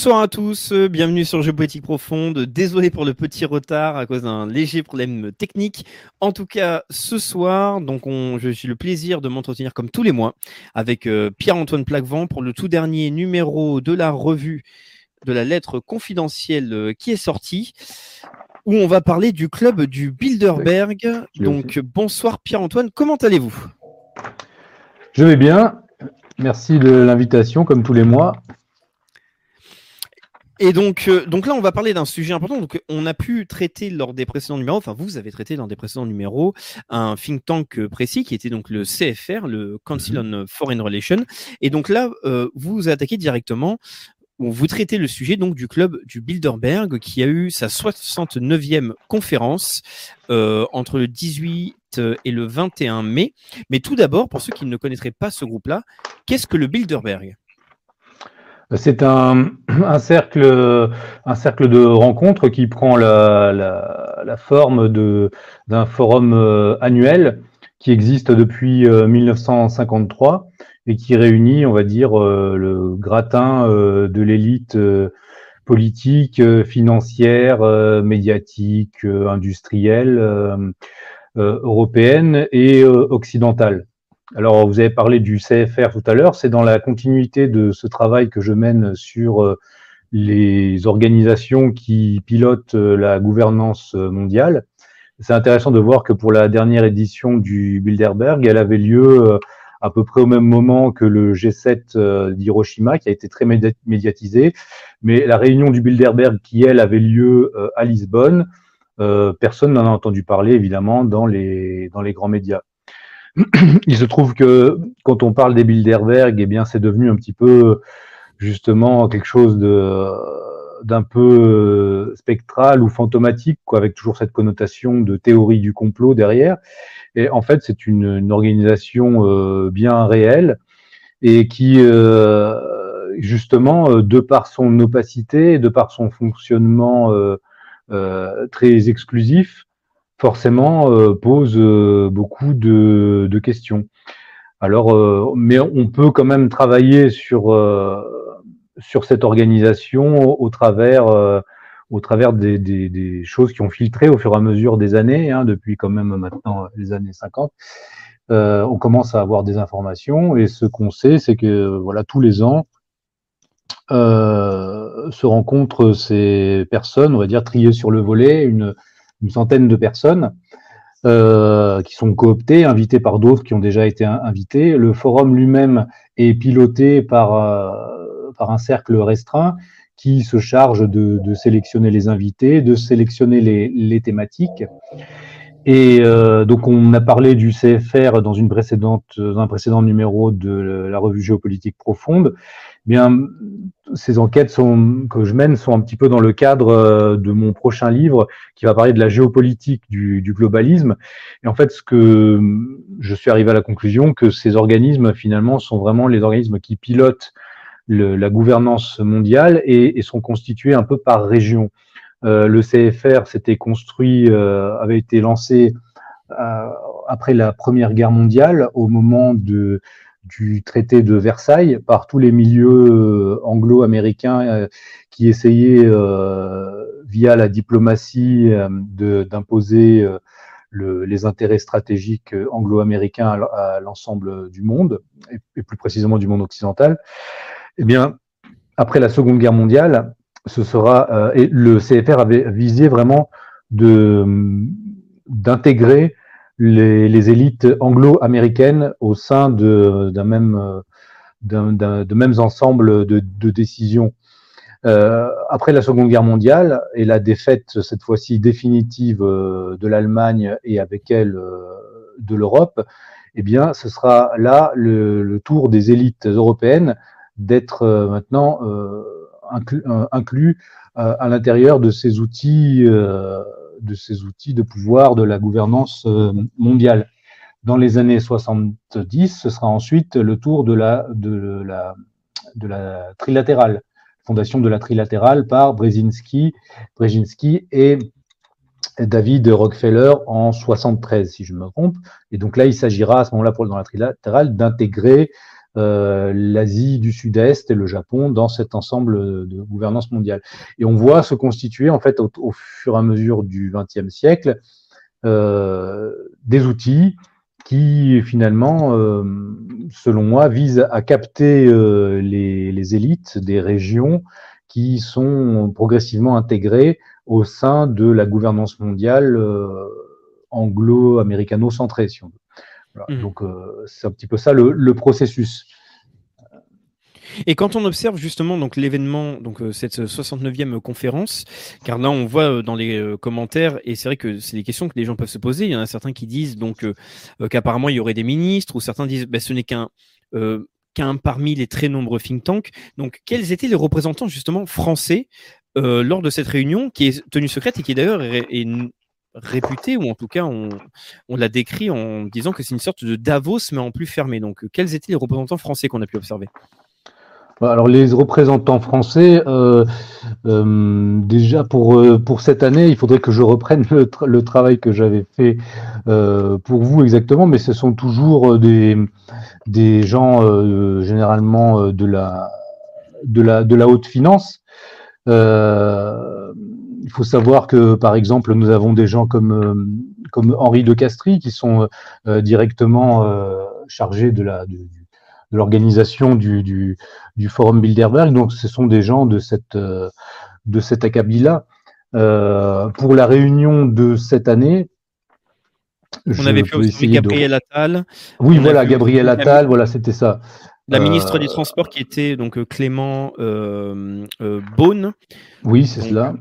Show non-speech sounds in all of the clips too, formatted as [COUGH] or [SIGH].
Bonsoir à tous, euh, bienvenue sur Géopolitique Profonde. Désolé pour le petit retard à cause d'un léger problème technique. En tout cas, ce soir, donc on, je suis le plaisir de m'entretenir comme tous les mois avec euh, Pierre-Antoine Plaquevent pour le tout dernier numéro de la revue de la lettre confidentielle euh, qui est sortie, où on va parler du club du Bilderberg. Donc bonsoir Pierre-Antoine, comment allez-vous? Je vais bien. Merci de l'invitation, comme tous les mois. Et donc, euh, donc là, on va parler d'un sujet important. Donc, on a pu traiter lors des précédents numéros, enfin, vous avez traité lors des précédents numéros, un think tank euh, précis qui était donc le CFR, le Council on Foreign Relations. Et donc là, euh, vous vous attaquez directement, ou vous traitez le sujet donc du club du Bilderberg qui a eu sa 69e conférence euh, entre le 18 et le 21 mai. Mais tout d'abord, pour ceux qui ne connaîtraient pas ce groupe-là, qu'est-ce que le Bilderberg? C'est un, un cercle, un cercle de rencontres qui prend la, la, la forme d'un forum euh, annuel qui existe depuis euh, 1953 et qui réunit, on va dire, euh, le gratin euh, de l'élite euh, politique, euh, financière, euh, médiatique, euh, industrielle, euh, euh, européenne et euh, occidentale. Alors, vous avez parlé du CFR tout à l'heure, c'est dans la continuité de ce travail que je mène sur euh, les organisations qui pilotent euh, la gouvernance euh, mondiale. C'est intéressant de voir que pour la dernière édition du Bilderberg, elle avait lieu à peu près au même moment que le G7 euh, d'Hiroshima, qui a été très médi- médiatisé. Mais la réunion du Bilderberg, qui elle avait lieu à Lisbonne, personne n'en a entendu parler évidemment dans les, dans les grands médias. [CLEARS THROAT] Il se trouve que quand on parle des Bilderberg, eh bien, c'est devenu un petit peu justement quelque chose de d'un peu euh, spectral ou fantomatique, quoi, avec toujours cette connotation de théorie du complot derrière. Et en fait, c'est une, une organisation euh, bien réelle et qui, euh, justement, euh, de par son opacité, de par son fonctionnement euh, euh, très exclusif, forcément euh, pose euh, beaucoup de, questions. Alors, euh, mais on peut quand même travailler sur sur cette organisation au, travers au travers des, des, choses qui ont filtré au fur et à mesure des années, hein, depuis quand même maintenant les années 50. Euh, on commence à avoir des informations et ce qu'on sait, c'est que voilà tous les ans euh, se rencontrent ces personnes, on va dire triées sur le volet, une, une centaine de personnes euh, qui sont cooptées, invitées par d'autres qui ont déjà été in- invités. Le forum lui-même est piloté par, euh, par un cercle restreint qui se charge de, de sélectionner les invités, de sélectionner les, les thématiques. Et euh, donc on a parlé du CFR dans une précédente, dans un précédent numéro de la revue géopolitique profonde. Bien, ces enquêtes sont, que je mène sont un petit peu dans le cadre euh, de mon prochain livre qui va parler de la géopolitique du, du globalisme. Et en fait, ce que je suis arrivé à la conclusion que ces organismes finalement sont vraiment les organismes qui pilotent le- la gouvernance mondiale et, et sont constitués un peu par région. Euh, le CFR s'était construit, euh, avait été lancé euh, après la Première Guerre mondiale, au moment de, du traité de Versailles, par tous les milieux euh, anglo-américains euh, qui essayaient, euh, via la diplomatie, d'imposer le- les intérêts stratégiques anglo-américains à, l'ensemble du monde, et, plus précisément du monde occidental. Eh bien, après la Seconde Guerre mondiale, ce sera et le CFR avait visé vraiment d'intégrer les, élites anglo-américaines au sein de- d'un même euh, de mêmes ensembles de, de décisions. Euh, après la Seconde Guerre mondiale et la défaite cette fois-ci définitive de l'Allemagne et avec elle de l'Europe, eh bien, ce sera là le, le tour des élites européennes d'être maintenant inclus, inclus à l'intérieur de ces outils de ces outils de pouvoir de la gouvernance euh, mondiale. Dans les années 70, ce sera ensuite le tour de la, de la, de la trilatérale, fondation de la trilatérale par Brzezinski, Brzezinski et David Rockefeller en 73, si je me trompe. Et donc là, il s'agira à ce moment-là, dans la trilatérale, d'intégrer euh, l'Asie du Sud-Est et le Japon dans cet ensemble de gouvernance mondiale. Et on voit se constituer en fait au, fur et à mesure du XXe siècle euh, des outils qui finalement, euh, selon moi, visent à capter les, les, élites des régions qui sont progressivement intégrées au sein de la gouvernance mondiale anglo-américano-centrée, si on veut. Mmh. Donc euh, c'est un petit peu ça le, processus. Et quand on observe justement donc l'événement, donc euh, cette 69e conférence, car là on voit euh, dans les commentaires et c'est vrai que c'est des questions que les gens peuvent se poser. Il y en a certains qui disent donc qu'apparemment il y aurait des ministres, ou certains disent bah, ce n'est qu'un qu'un parmi les très nombreux think tanks. Donc quels étaient les représentants justement français lors de cette réunion qui est tenue secrète et qui d'ailleurs est, réputé, ou en tout cas on, l'a décrit en disant que c'est une sorte de Davos, mais en plus fermé. Donc quels étaient les représentants français qu'on a pu observer? Bah, alors les représentants français, euh, euh, déjà pour, euh, pour cette année, il faudrait que je reprenne le, travail que j'avais fait pour vous exactement, mais ce sont toujours des, des gens généralement de la, de, la, de la haute finance il faut savoir que, par exemple, nous avons des gens comme, euh, comme Henri de Castries qui sont euh, directement euh, chargés de la, de, de l'organisation du, du, du, Forum Bilderberg. Donc, ce sont des gens de cette, de cet acabit-là. pour la réunion de cette année, on avait fait aussi Gabriel Attal. Oui, voilà, Gabriel Attal, voilà, c'était ça. La ministre des Transports qui était donc Clément euh, Beaune. Oui, c'est cela.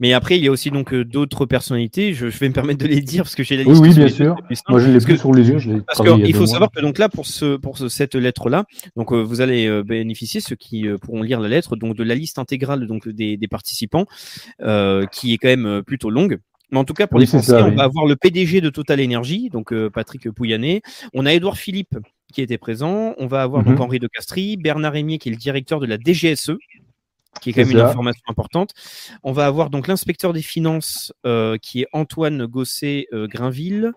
Mais après, il y a aussi donc euh, d'autres personnalités. Je, vais me permettre de les dire parce que j'ai la liste. Oui, oui bien sûr. Moi, je l'ai plus sur les yeux. Je parce qu'il faut savoir que donc là, pour ce, pour cette lettre-là, donc euh, vous allez euh, bénéficier ceux qui pourront lire la lettre, donc de la liste intégrale donc des, des participants, qui est quand même plutôt longue. Mais en tout cas, pour les Français, on va avoir le PDG de Total Energy, donc Patrick Pouyanné. On a Édouard Philippe qui était présent. On va avoir donc mhm. Henri de Castries, Bernard Rémier qui est le directeur de la DGSE, qui est quand même une information importante. On va avoir donc l'inspecteur des finances euh, qui est Antoine Gosset euh, euh,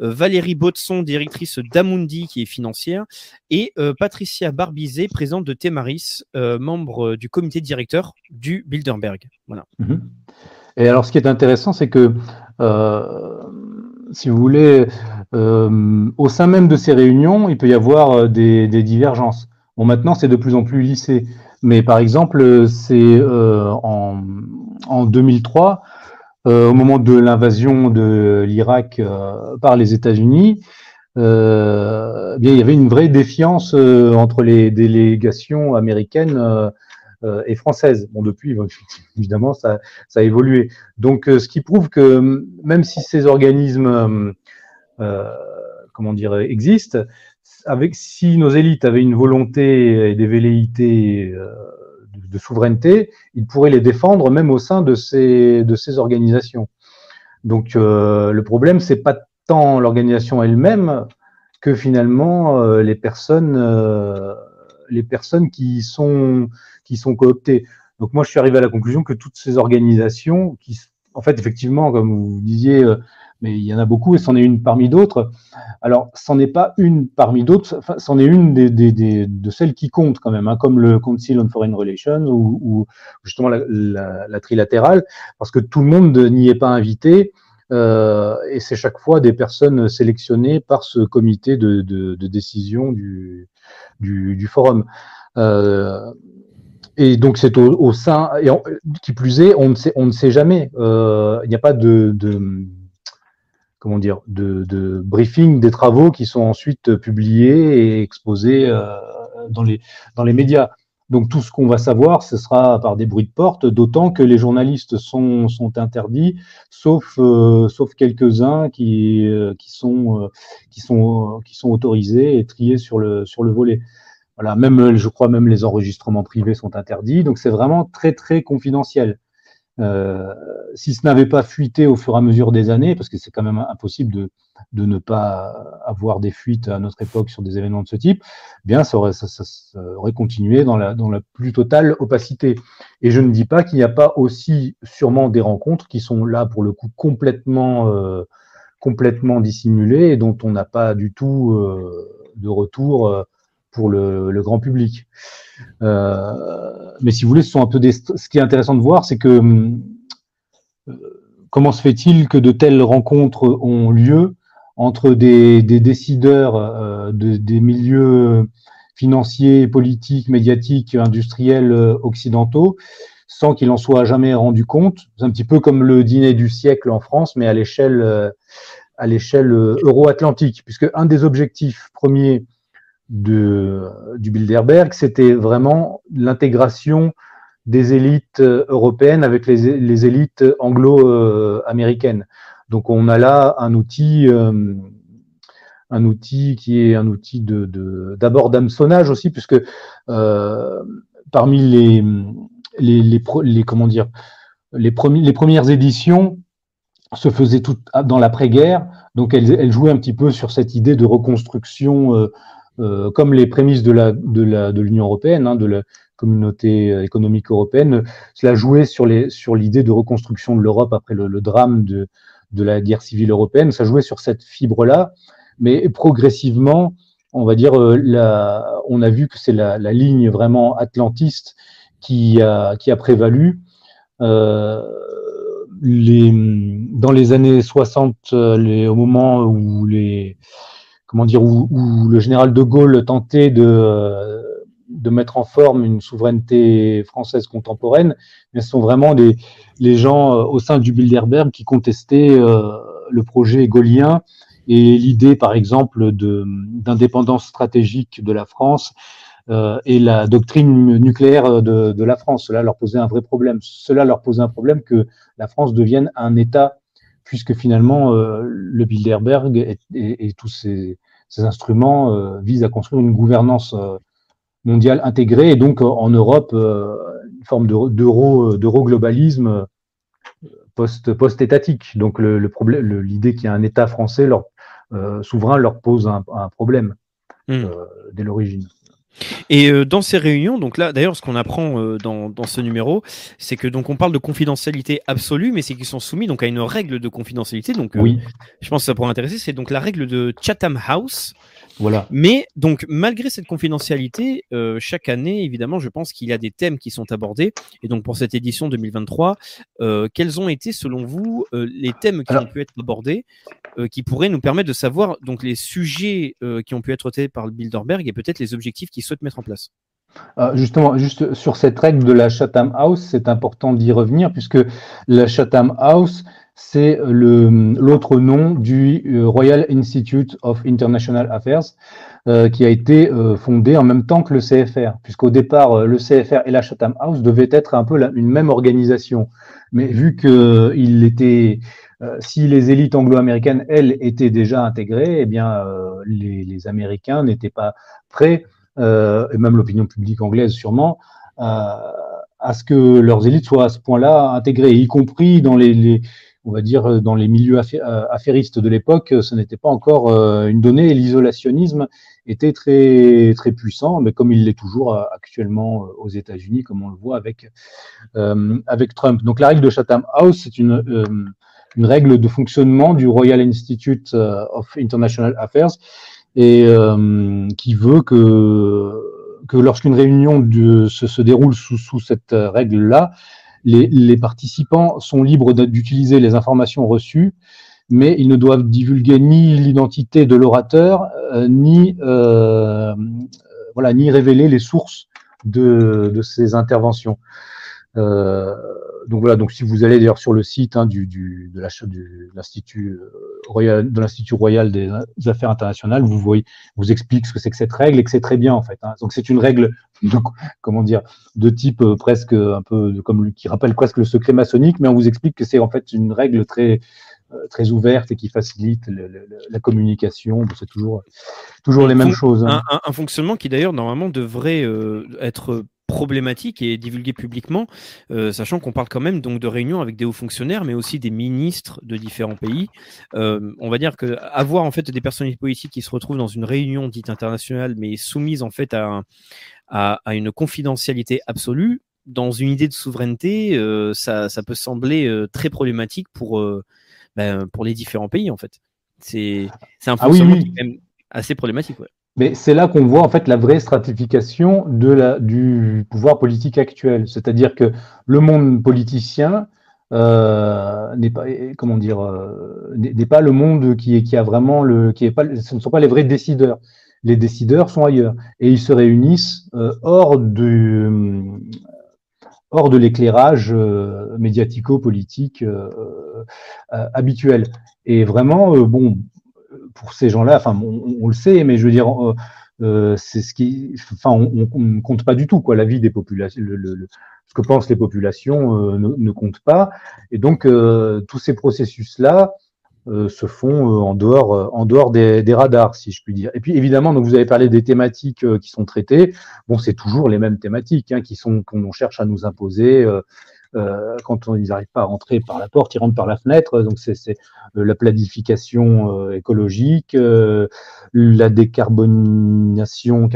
Valérie Botson, directrice d'Amundi qui est financière, et Patricia Barbizet, présidente de Temaris, membre du comité directeur du Bilderberg. Voilà. Mhm. Et alors ce qui est intéressant, c'est que si vous voulez, au sein même de ces réunions, il peut y avoir des, des divergences. Bon, maintenant, c'est de plus en plus lissé. Mais par exemple, c'est euh, en, en, 2003, euh, au moment de l'invasion de l'Irak euh, par les États-Unis, euh, bien il y avait une vraie défiance entre les délégations américaines et françaises. Bon, depuis, [LAUGHS] évidemment, ça, ça a évolué. Donc, ce qui prouve que même si ces organismes, comment dire, existent, si nos élites avaient une volonté et des velléités euh, de, souveraineté, ils pourraient les défendre même au sein de ces, de ces organisations. Donc euh, le problème, c'est pas tant l'organisation elle-même que finalement euh, les personnes, les personnes qui sont qui sont cooptées. Donc moi, je suis arrivé à la conclusion que toutes ces organisations, qui, en fait, effectivement, comme vous disiez, mais il y en a beaucoup et c'en est une parmi d'autres. Alors, c'en est pas une parmi d'autres, c'en est une des, de celles qui comptent quand même, hein, comme le Council on Foreign Relations ou, justement la, la, la, trilatérale, parce que tout le monde n'y est pas invité. Euh, et c'est chaque fois des personnes sélectionnées par ce comité de, de, décision du, du, forum. Euh, et donc c'est au, sein, et qui plus est, on ne sait, on ne sait jamais. Euh, il n'y a pas de comment dire, de, briefing des travaux qui sont ensuite publiés et exposés euh, dans, les, dans les médias. Donc tout ce qu'on va savoir, ce sera par des bruits de porte, d'autant que les journalistes sont, sont interdits, sauf, euh, sauf quelques-uns qui, euh, qui, sont, qui, qui sont autorisés et triés sur le, sur le volet. Voilà, même, je crois même les enregistrements privés sont interdits, donc c'est vraiment très très confidentiel. Euh, si ce n'avait pas fuité au fur et à mesure des années, parce que c'est quand même impossible de, de, ne pas avoir des fuites à notre époque sur des événements de ce type, eh bien ça aurait, continué dans la, dans la plus totale opacité. Et je ne dis pas qu'il n'y a pas aussi sûrement des rencontres qui sont là pour le coup complètement, euh, complètement dissimulées et dont on n'a pas du tout euh, de retour pour le, grand public. Euh, mais si vous voulez, ce sont un peu des, ce qui est intéressant de voir, c'est que euh, comment se fait-il que de telles rencontres ont lieu entre des, décideurs euh, de, des milieux financiers, politiques, médiatiques, industriels occidentaux, sans qu'il en soit jamais rendu compte? C'est un petit peu comme le dîner du siècle en France, mais à l'échelle à l'échelle euro-atlantique, puisque un des objectifs premiers de, du Bilderberg, c'était vraiment l'intégration des élites européennes avec les, les élites anglo-américaines. Donc on a là un outil, euh, un outil qui est un outil de d'abord d'hameçonnage aussi, puisque euh, parmi les les, les, comment dire les, les premières éditions se faisaient toutes dans l'après-guerre, donc elles, jouaient un petit peu sur cette idée de reconstruction euh, euh, comme les prémices de la de la de l'Union européenne, hein, de la communauté économique européenne, cela jouait sur les sur l'idée de reconstruction de l'Europe après le, le, drame de de la guerre civile européenne. Ça jouait sur cette fibre-là, mais progressivement, on va dire, euh, on a vu que c'est la, la, ligne vraiment atlantiste qui a, qui a prévalu. Euh, les, dans les années 60, les, au moment où les, comment dire, où, où, le général de Gaulle tentait de, de mettre en forme une souveraineté française contemporaine, mais ce sont vraiment des, les gens euh, au sein du Bilderberg qui contestaient euh, le projet gaulien et l'idée, par exemple, d'indépendance stratégique de la France euh, et la doctrine nucléaire de, de, la France. Cela leur posait un vrai problème. Cela leur posait un problème que la France devienne un État, puisque finalement, euh, le Bilderberg et, et, et tous ces, ces instruments euh, visent à construire une gouvernance mondiale intégrée et donc en Europe une forme d'euro d'euro globalisme post post étatique. Donc le, l'idée qu'il y a un État français leur euh, souverain leur pose un, un problème mmh. euh, dès l'origine. Et euh, dans ces réunions, donc là, d'ailleurs, ce qu'on apprend euh, dans, dans, ce numéro, c'est que donc on parle de confidentialité absolue, mais c'est qu'ils sont soumis donc à une règle de confidentialité. Donc, euh, oui. je pense que ça pourrait intéresser. C'est donc la règle de Chatham House. Voilà. Mais donc, malgré cette confidentialité, euh, chaque année, évidemment, je pense qu'il y a des thèmes qui sont abordés. Et donc, pour cette édition 2023, euh, quels ont été, selon vous, euh, les thèmes qui Alors... ont pu être abordés, qui pourraient nous permettre de savoir donc les sujets qui ont pu être traités par le Bilderberg et peut-être les objectifs qu'il souhaite mettre en place Justement, juste sur cette règle de la Chatham House, c'est important d'y revenir puisque la Chatham House, c'est l'autre nom du euh, Royal Institute of International Affairs, euh, qui a été euh, fondé en même temps que le CFR, puisqu'au départ, le CFR et la Chatham House devaient être un peu une même organisation. Mais vu que il était, si les élites anglo-américaines, elles, étaient déjà intégrées, eh bien, les, Américains n'étaient pas prêts, et même l'opinion publique anglaise sûrement, à ce que leurs élites soient à ce point-là intégrées, y compris dans les, les on va dire, euh, dans les milieux euh, affairistes de l'époque, ce n'était pas encore euh, une donnée l'isolationnisme était très, très puissant, mais comme il l'est toujours actuellement aux États-Unis, comme on le voit avec, euh, avec Trump. Donc la règle de Chatham House, c'est une, euh, une règle de fonctionnement du Royal Institute of International Affairs et euh, qui veut que, que lorsqu'une réunion se, se déroule sous, sous cette règle-là, les, les, participants sont libres d'utiliser les informations reçues, mais ils ne doivent divulguer ni l'identité de l'orateur, euh, ni, euh, voilà, ni révéler les sources de, de ces interventions. Donc voilà, donc si vous allez d'ailleurs sur le site hein, du, du, de l'Institut royal, de l'Institut royal des affaires internationales, vous voyez, vous explique ce que c'est que cette règle et que c'est très bien en fait. Hein. Donc c'est une règle, de, comment dire, de type presque un peu comme qui rappelle presque le secret maçonnique, mais on vous explique que c'est en fait une règle très euh, très ouverte et qui facilite la communication. C'est toujours, toujours les mêmes choses. Hein. Un, fonctionnement qui d'ailleurs normalement devrait euh, être problématique et divulgué publiquement, euh, sachant qu'on parle quand même donc de réunions avec des hauts fonctionnaires, mais aussi des ministres de différents pays. on va dire que avoir en fait des personnalités politiques qui se retrouvent dans une réunion dite internationale, mais soumises en fait à, à, à une confidentialité absolue, dans une idée de souveraineté, ça, ça, peut sembler très problématique pour ben, pour les différents pays en fait. C'est un ah fonctionnement qui est même assez problématique. Mais c'est là qu'on voit en fait la vraie stratification de la, du pouvoir politique actuel. C'est-à-dire que le monde politicien euh, n'est pas, comment dire, euh, n'est pas le monde qui, est, qui a vraiment le, qui est pas, ce ne sont pas les vrais décideurs. Les décideurs sont ailleurs et ils se réunissent euh, hors du, hors de l'éclairage euh, médiatico-politique euh, euh, habituel. Et vraiment, bon, pour ces gens-là, enfin, on, le sait, mais je veux dire, c'est ce qui, enfin, on, ne compte pas du tout quoi. La des populations, ce que pensent les populations ne, ne, compte pas. Et donc, tous ces processus-là, euh, se font euh, en dehors, euh, en dehors des, des, radars, si je puis dire. Et puis évidemment, donc vous avez parlé des thématiques qui sont traitées. Bon, c'est toujours les mêmes thématiques hein, qui sont qu'on cherche à nous imposer. Euh, quand ils n'arrivent pas à rentrer par la porte, ils rentrent par la fenêtre. Donc c'est la planification écologique, la décarbonisation,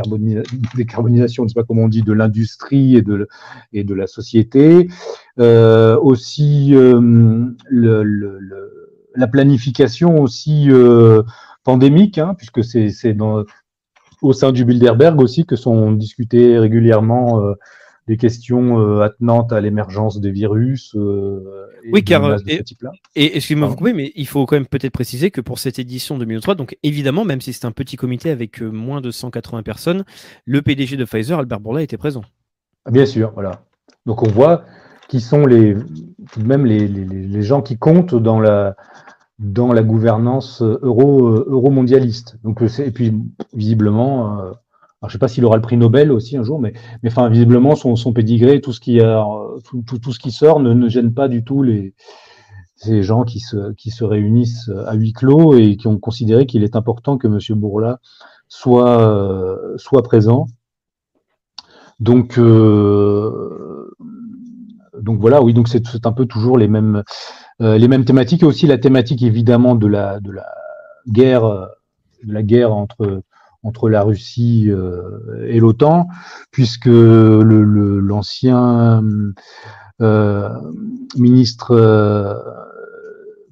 décarbonisation, je ne sais pas comment on dit, de l'industrie et de la société. aussi la planification aussi euh, pandémique, hein, puisque c'est au sein du Bilderberg aussi que sont discutées régulièrement euh, des questions euh, attenantes à l'émergence des virus. et oui, car et, et excusez-moi vous couper, mais il faut quand même peut-être préciser que pour cette édition 2003, donc évidemment, même si c'est un petit comité avec moins de 180 personnes, le PDG de Pfizer, Albert Bourla, était présent. Ah, bien sûr, voilà. Donc on voit qui sont les, tout de même les, les, les, gens qui comptent dans la, dans la gouvernance euro, euh, euro-mondialiste. Donc, euh, et puis, visiblement, euh, je sais pas s'il aura le prix Nobel aussi un jour, mais, visiblement, son, son pédigré, tout ce qui, sort ne, ne, gêne pas du tout les, ces gens qui se, réunissent à huis clos et qui ont considéré qu'il est important que M. Bourla soit, soit présent. Donc, euh, donc voilà, oui, donc c'est un peu toujours les mêmes, euh, les mêmes thématiques et aussi la thématique évidemment de la, guerre, euh, de la guerre entre entre la Russie euh, et l'OTAN, puisque l'ancien le, ministre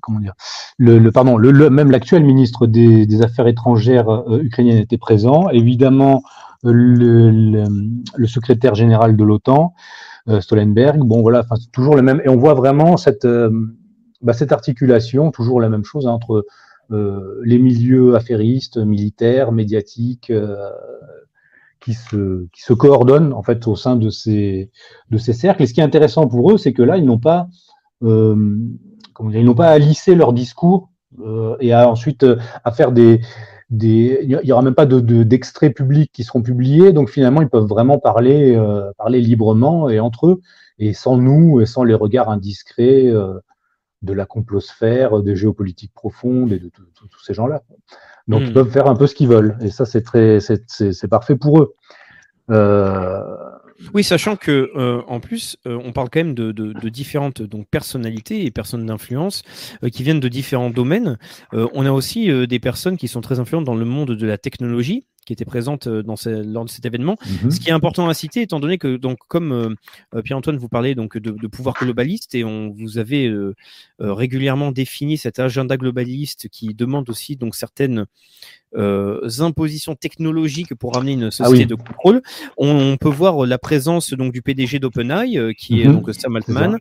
comment dire, le, pardon, le, même l'actuel ministre des, des, Affaires étrangères euh, était présent. Évidemment, le, le secrétaire général de l'OTAN, euh, Stoltenberg. Bon, voilà, c'est toujours le même. Et on voit vraiment cette, euh, bah, cette articulation, toujours la même chose hein, entre euh, les milieux affairistes, militaires, médiatiques, qui se, qui se coordonnent en fait au sein de ces, de ces cercles. Et ce qui est intéressant pour eux, c'est que là, ils n'ont pas, comment dire, ils n'ont pas à lisser leur discours et à ensuite à faire des, il n'y aura même pas d'extraits de, publics qui seront publiés, donc finalement ils peuvent vraiment parler, euh, parler librement et entre eux, et sans nous, et sans les regards indiscrets euh, de la complosphère, des géopolitiques profondes et de tous ces gens-là. Donc ils hmm. peuvent faire un peu ce qu'ils veulent, et ça c'est très, c'est parfait pour eux. Euh, oui, sachant que euh, en plus, euh, on parle quand même de, différentes donc personnalités et personnes d'influence euh, qui viennent de différents domaines. on a aussi des personnes qui sont très influentes dans le monde de la technologie qui était présente dans lors de cet événement. Mhm. Ce qui est important à citer, étant donné que, donc, comme Pierre-Antoine vous parlait donc de, pouvoir globaliste et on vous avez régulièrement défini cet agenda globaliste qui demande aussi donc certaines euh, impositions technologiques pour amener une société ah de contrôle. On, peut voir la présence donc du PDG d'OpenAI, euh, qui est mhm. donc Sam Altman.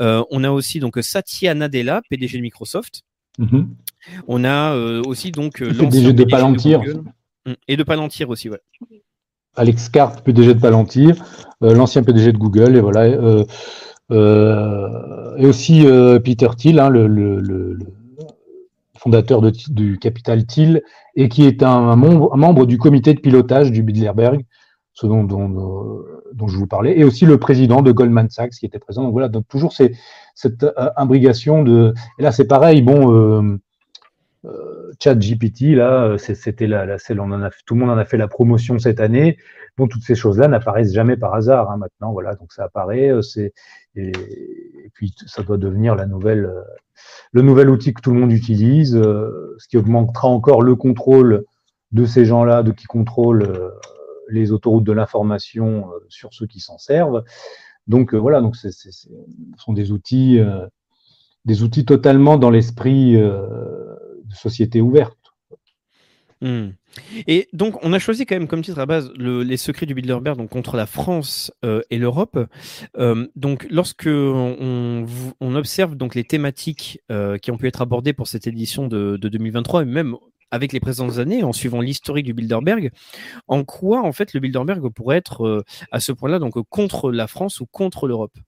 Euh, on a aussi donc Satya Nadella, PDG de Microsoft. Mhm. On a aussi donc le PDG de Palantir. Et de Palantir aussi, ouais. Alex Karp, PDG de Palantir, l'ancien PDG de Google, et voilà. et aussi Peter Thiel, hein, le, fondateur du Capital Thiel, et qui est un, membre, du comité de pilotage du Bilderberg, ce dont, dont, je vous parlais, et aussi le président de Goldman Sachs qui était présent. Donc voilà, donc toujours cette imbrigation de. Et là, c'est pareil, bon euh, Chat GPT, là, euh, c'était la, la on en a, tout le monde en a fait la promotion cette année. Bon, toutes ces choses-là n'apparaissent jamais par hasard hein, maintenant. Voilà, donc ça apparaît. Euh, c'est et, puis ça doit devenir la nouvelle, le nouvel outil que tout le monde utilise, ce qui augmentera encore le contrôle de ces gens-là, de qui contrôlent les autoroutes de l'information sur ceux qui s'en servent. Donc voilà, donc ce sont des outils, des outils totalement dans l'esprit société ouverte. Hmm. Et donc, on a choisi quand même comme titre à base les secrets du Bilderberg donc contre la France euh, et l'Europe. Euh, donc, lorsque on, observe donc les thématiques euh, qui ont pu être abordées pour cette édition de, 2023 et même avec les présentes années, en suivant l'historique du Bilderberg, en quoi en fait le Bilderberg pourrait être à ce point-là donc contre la France ou contre l'Europe?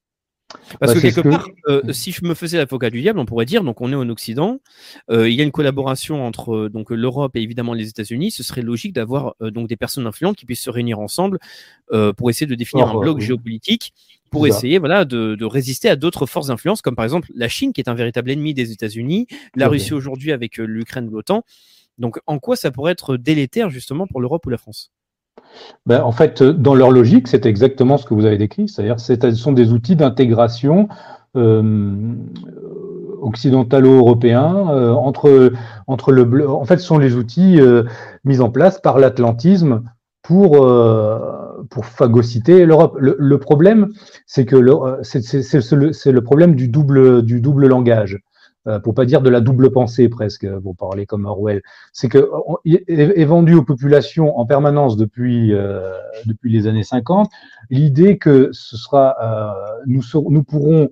Parce bah, que quelque part, euh, mmh. si je me faisais l'avocat du diable, on pourrait dire, donc on est en Occident, euh, il y a une collaboration entre euh, donc l'Europe et évidemment les États-Unis. Ce serait logique d'avoir donc des personnes influentes qui puissent se réunir ensemble pour essayer de définir un bloc géopolitique, pour essayer voilà de, de, résister à d'autres forces d'influence, comme par exemple la Chine, qui est un véritable ennemi des États-Unis, la Russie aujourd'hui avec l'Ukraine, l'OTAN. Donc, en quoi ça pourrait être délétère justement pour l'Europe ou la France? Ben, en fait, dans leur logique, c'est exactement ce que vous avez décrit, c'est-à-dire ce sont des outils d'intégration euh, occidentalo-européens euh, entre, entre le En fait, ce sont les outils euh, mis en place par l'atlantisme pour, pour phagocyter l'Europe. Le, problème, c'est que c'est le, le, problème du double, du double langage. Euh, pour pas dire de la double pensée presque, pour parler comme Orwell, c'est que est, vendu aux populations en permanence depuis euh, depuis les années 50 l'idée que ce sera euh, nous nous pourrons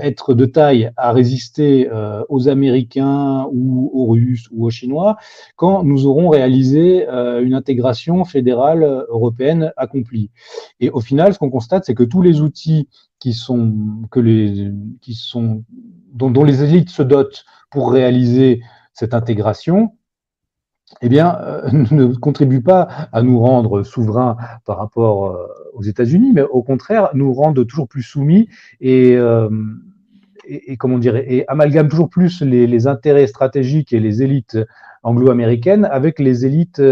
être de taille à résister aux Américains ou aux Russes ou aux Chinois quand nous aurons réalisé une intégration fédérale européenne accomplie. Et au final, ce qu'on constate, c'est que tous les outils qui sont que les qui sont dont, les élites se dotent pour réaliser cette intégration, eh bien, euh, [LAUGHS] ne contribuent pas à nous rendre souverains par rapport euh, aux États-Unis, mais au contraire, nous rendent toujours plus soumis et, euh, comment amalgament toujours plus les, intérêts stratégiques et les élites anglo-américaines avec les élites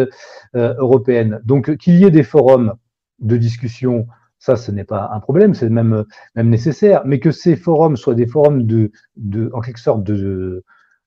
européennes. Donc, qu'il y ait des forums de discussion ça, ce n'est pas un problème, c'est même, nécessaire. Mais que ces forums soient des forums en quelque sorte de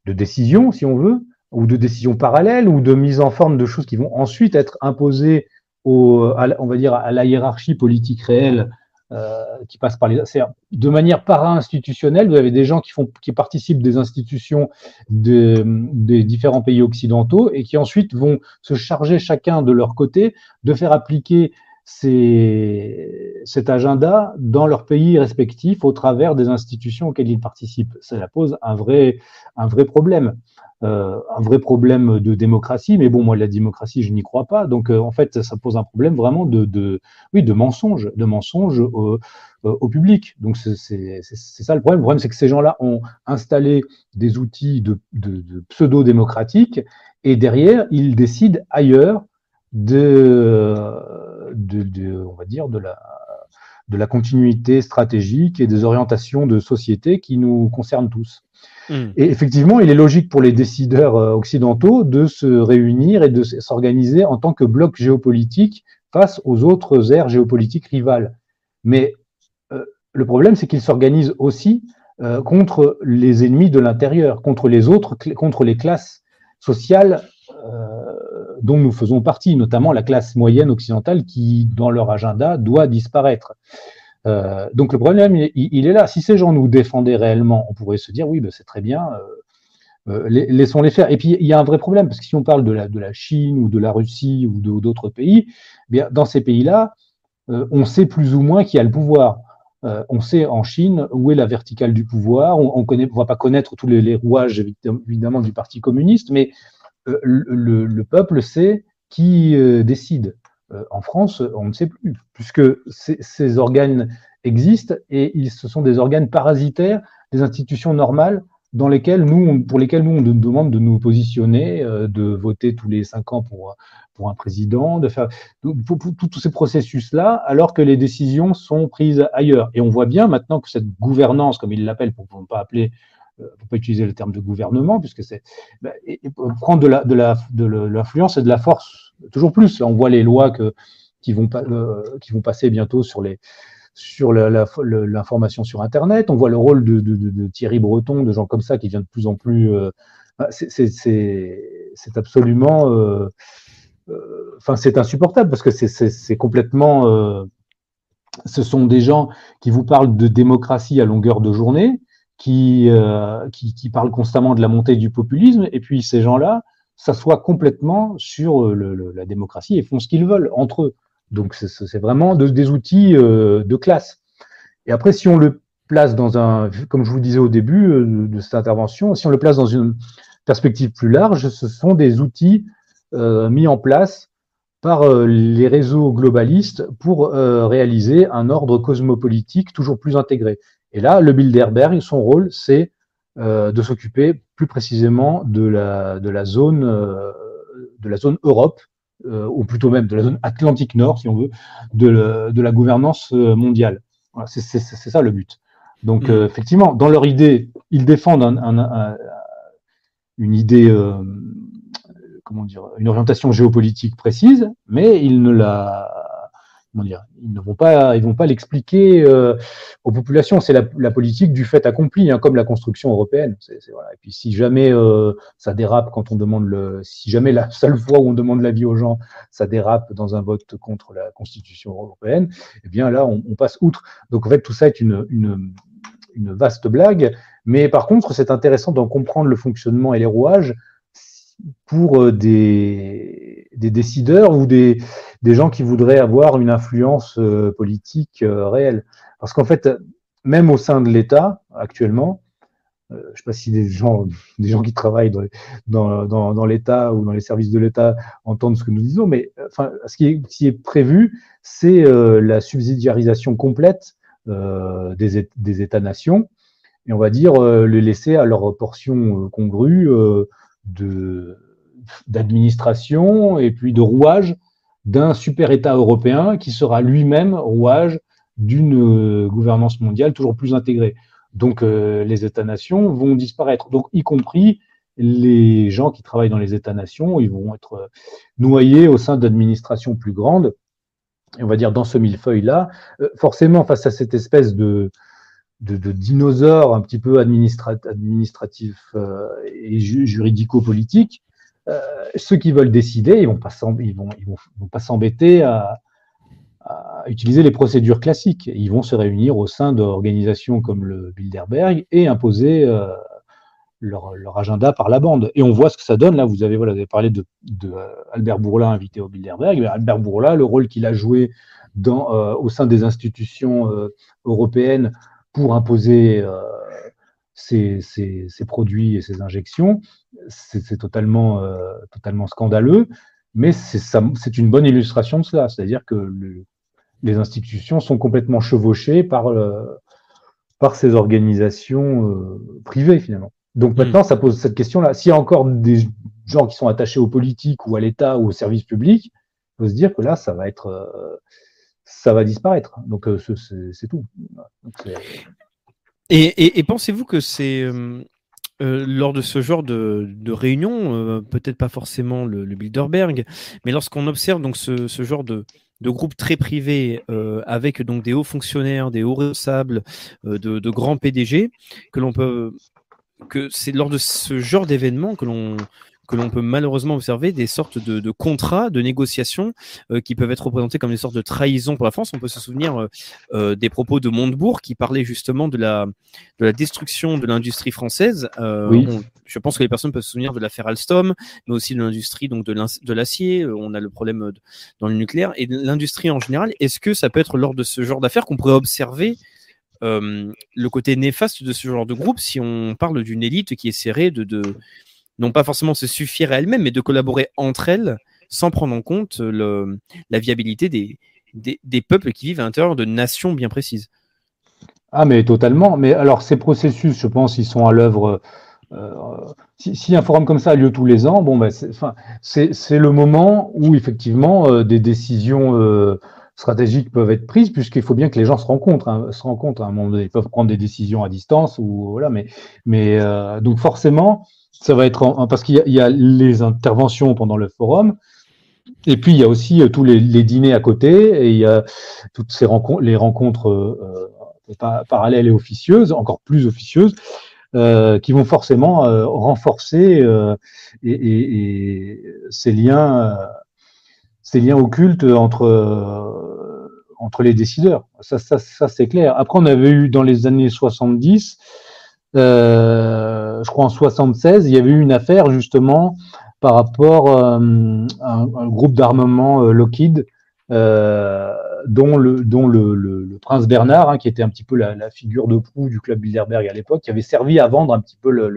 décision, si on veut, ou de décision parallèle, ou de mise en forme de choses qui vont ensuite être imposées au, à, on va dire, à la hiérarchie politique réelle euh, qui passe par les. De manière para-institutionnelle, vous avez des gens qui, font, qui participent des institutions de, des différents pays occidentaux et qui ensuite vont se charger chacun de leur côté de faire appliquer cet agenda dans leur pays respectif au travers des institutions auxquelles ils participent. Ça pose un vrai, un vrai problème. Euh, un vrai problème de démocratie, mais bon, moi, la démocratie, je n'y crois pas. Donc, euh, en fait, ça pose un problème vraiment de, de oui, de mensonge, de mensonge au, au public. Donc, c'est ça le problème. Le problème, c'est que ces gens-là ont installé des outils de, de, de pseudo-démocratiques et derrière, ils décident ailleurs de de, on va dire, de la, de la continuité stratégique et des orientations de société qui nous concernent tous. Hmm. Et effectivement, il est logique pour les décideurs euh, occidentaux de se réunir et de s'organiser en tant que bloc géopolitique face aux autres aires géopolitiques rivales. Mais euh, le problème, c'est qu'ils s'organisent aussi euh, contre les ennemis de l'intérieur, contre les autres, contre les classes sociales dont nous faisons partie, notamment la classe moyenne occidentale qui, dans leur agenda, doit disparaître. Euh, donc le problème, il, est là. Si ces gens nous défendaient réellement, on pourrait se dire, oui, ben, c'est très bien, euh, euh, laissons-les faire. Et puis, il y a un vrai problème, parce que si on parle de la, Chine ou de la Russie ou d'autres pays, bien, dans ces pays-là, on sait plus ou moins qui a le pouvoir. on sait en Chine où est la verticale du pouvoir. On ne va pas connaître tous les, les, rouages, évidemment, du Parti communiste, mais euh, le, peuple sait qui euh, décide. Euh, en France, on ne sait plus, puisque ces, organes existent et ils, ce sont des organes parasitaires des institutions normales dans lesquelles nous, pour lesquelles nous, on nous demande de nous positionner, de voter tous les cinq ans pour, pour un président, de faire tous ces processus-là, alors que les décisions sont prises ailleurs. Et on voit bien maintenant que cette gouvernance, comme ils l'appellent, pour ne pas appeler euh, pour pas utiliser le terme de gouvernement, puisque c'est bah, prendre de la de la de l'influence et de la force toujours plus. On voit les lois que qui vont euh, qui vont passer bientôt sur les sur l'information sur Internet. On voit le rôle de, de, de, Thierry Breton, de gens comme ça qui vient de plus en plus. Euh, bah, c'est absolument. Euh, euh, enfin, c'est insupportable parce que c'est complètement. Euh, ce sont des gens qui vous parlent de démocratie à longueur de journée, qui, qui, qui, parlent constamment de la montée du populisme, et puis ces gens-là s'assoient complètement sur le, la démocratie et font ce qu'ils veulent entre eux. Donc c'est vraiment des outils euh, de classe. Et après, si on le place dans un, comme je vous disais au début euh, de cette intervention, si on le place dans une perspective plus large, ce sont des outils euh, mis en place par les réseaux globalistes pour réaliser un ordre cosmopolitique toujours plus intégré. Et là, le Bilderberg, son rôle, c'est de s'occuper plus précisément de la, de la zone de la zone Europe euh, ou plutôt même de la zone Atlantique Nord, si on veut, de, de la gouvernance euh, mondiale. Voilà, c'est ça le but. Donc, mm. euh, effectivement, dans leur idée, ils défendent un, un, un, une idée, euh, comment dire, une orientation géopolitique précise, mais ils ne la, dire, ils ne vont pas, ils vont pas l'expliquer euh, aux populations. C'est la, la, politique du fait accompli, hein, comme la construction européenne. C'est, voilà. Et puis si jamais euh, ça dérape quand on demande le, si jamais la seule fois où on demande l'avis aux gens, ça dérape dans un vote contre la Constitution européenne, eh bien là, on, on passe outre. Donc en fait, tout ça est une, une, une vaste blague. Mais par contre, c'est intéressant d'en comprendre le fonctionnement et les rouages pour euh, des, décideurs ou des, gens qui voudraient avoir une influence euh, politique euh, réelle. Parce qu'en fait, même au sein de l'État, actuellement, je ne sais pas si des gens, des gens qui travaillent dans, l'État ou dans les services de l'État entendent ce que nous disons, mais enfin, ce qui est, prévu, c'est la subsidiarisation complète des, États-nations, et on va dire les laisser à leur portion congrue d'administration et puis de rouage d'un super État européen qui sera lui-même rouage d'une euh, gouvernance mondiale toujours plus intégrée. Donc euh, les États-nations vont disparaître, donc y compris les gens qui travaillent dans les États-nations, ils vont être euh, noyés au sein d'administrations plus grandes. Et on va dire dans ce millefeuille-là, forcément face à cette espèce de, de, de dinosaure un petit peu administratif et juridico-politique, euh, ceux qui veulent décider, ils vont pas vont, pas s'embêter à, utiliser les procédures classiques. Ils vont se réunir au sein d'organisations comme le Bilderberg et imposer euh, leur, agenda par la bande. Et on voit ce que ça donne. Là, vous avez, parlé de, de euh, Bourla invité au Bilderberg. Albert Bourla, le rôle qu'il a joué euh, au sein des institutions euh, européennes pour imposer ces, ces, ces, produits et ces injections, c'est totalement, euh, totalement scandaleux, mais c'est une bonne illustration de cela. C'est-à-dire que le, les institutions sont complètement chevauchées par, euh, par ces organisations euh, privées, finalement. Donc maintenant, mmh. ça pose cette question-là. S'il y a encore des gens qui sont attachés aux politiques ou à l'État ou aux services publics, il faut se dire que là, ça va être, euh, ça va disparaître. Donc c'est tout. Et, pensez-vous que c'est euh, euh, lors de ce genre de, réunion, euh, peut-être pas forcément le, Bilderberg, mais lorsqu'on observe donc ce, genre de, de groupe très privé euh, avec donc des hauts fonctionnaires, des hauts responsables, euh, de, grands PDG, que que c'est lors de ce genre d'événement que l'on que l'on peut malheureusement observer des sortes de, de contrats, de négociations euh, qui peuvent être représentés comme des sortes de trahison pour la France. On peut se souvenir euh, euh des propos de Montebourg qui parlait justement de la, de la destruction de l'industrie française. Euh, oui. on, je pense que les personnes peuvent se souvenir de l'affaire Alstom, mais aussi de l'industrie donc de l'acier. Euh, on a le problème dans le nucléaire et l'industrie en général. Est-ce que ça peut être lors de ce genre d'affaires qu'on pourrait observer euh, le côté néfaste de ce genre de groupe si on parle d'une élite qui essaierait de, de, non pas forcément se suffire à elles-mêmes, mais de collaborer entre elles sans prendre en compte la viabilité des, peuples qui vivent à l'intérieur de nations bien précises. Ah, mais totalement. Mais alors, ces processus, je pense, ils sont à l'œuvre. Euh, si, un forum comme ça a lieu tous les ans, bon, ben, c'est le moment où effectivement euh, des décisions euh, stratégiques peuvent être prises, puisqu'il faut bien que les gens se rencontrent, hein, se rencontrent donné. Ils peuvent prendre des décisions à distance ou voilà, mais donc forcément, ça va être parce qu'il y, a les interventions pendant le forum, et puis il y a aussi tous les, dîners à côté, et il y a toutes ces rencontres, les rencontres parallèles et officieuses, encore plus officieuses. Euh, qui vont forcément euh, renforcer euh, et, ces liens, ces liens occultes entre entre les décideurs. Ça, ça, ça c'est clair. Après, on avait eu dans les années 70, je crois en 76, il y avait eu une affaire justement par rapport à un, groupe d'armement Lockheed euh, dont, le, dont le, le, prince Bernard, hein, qui était un petit peu la, la, figure de proue du club Bilderberg à l'époque, qui avait servi à vendre un petit peu le,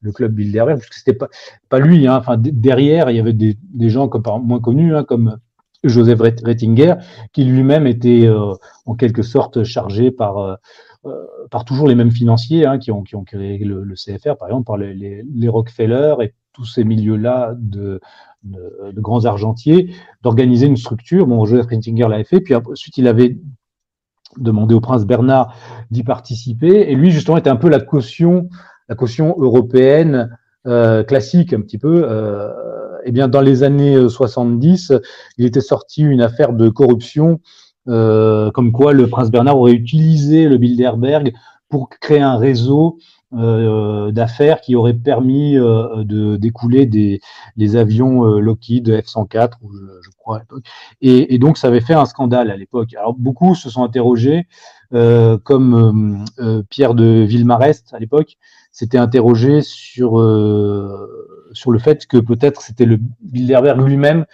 le club Bilderberg, parce que c'était pas, pas lui. Hein, enfin, derrière, il y avait des, des gens comme, moins connus, hein, comme Joseph Rettinger, qui lui-même était euh, en quelque sorte chargé par, euh, par toujours les mêmes financiers hein, qui, ont, qui ont créé le, CFR, par exemple, par les, les, Rockefeller et tous ces milieux-là de, de, grands argentiers, d'organiser une structure. Bon, Joseph Printinger l'avait fait, puis ensuite il avait demandé au prince Bernard d'y participer, et lui justement était un peu la caution, la caution européenne euh, classique un petit peu. Euh, eh bien, dans les années 70, il était sorti une affaire de corruption, euh, comme quoi le prince Bernard aurait utilisé le Bilderberg pour créer un réseau euh, d'affaires qui auraient permis euh, de d'écouler des, avions euh, Lockheed F-104, je, crois. Et, et, donc ça avait fait un scandale à l'époque. Alors beaucoup se sont interrogés, euh, comme Pierre de Villemarest à l'époque, s'était interrogé sur sur le fait que peut-être c'était le Bilderberg lui-même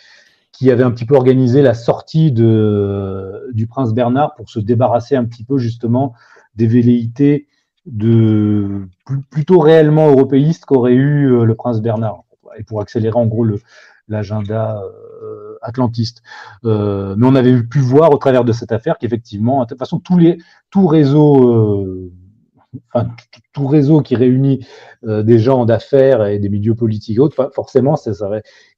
qui avait un petit peu organisé la sortie de, du prince Bernard pour se débarrasser un petit peu justement des velléités de plutôt réellement européiste qu'aurait eu euh, le prince Bernard, et pour accélérer en gros l'agenda euh, atlantiste. Euh, mais on avait pu voir au travers de cette affaire qu'effectivement, de toute façon, tous les, tout réseau enfin, tout réseau qui réunit des gens d'affaires et des milieux politiques et autres, forcément, ça, ça,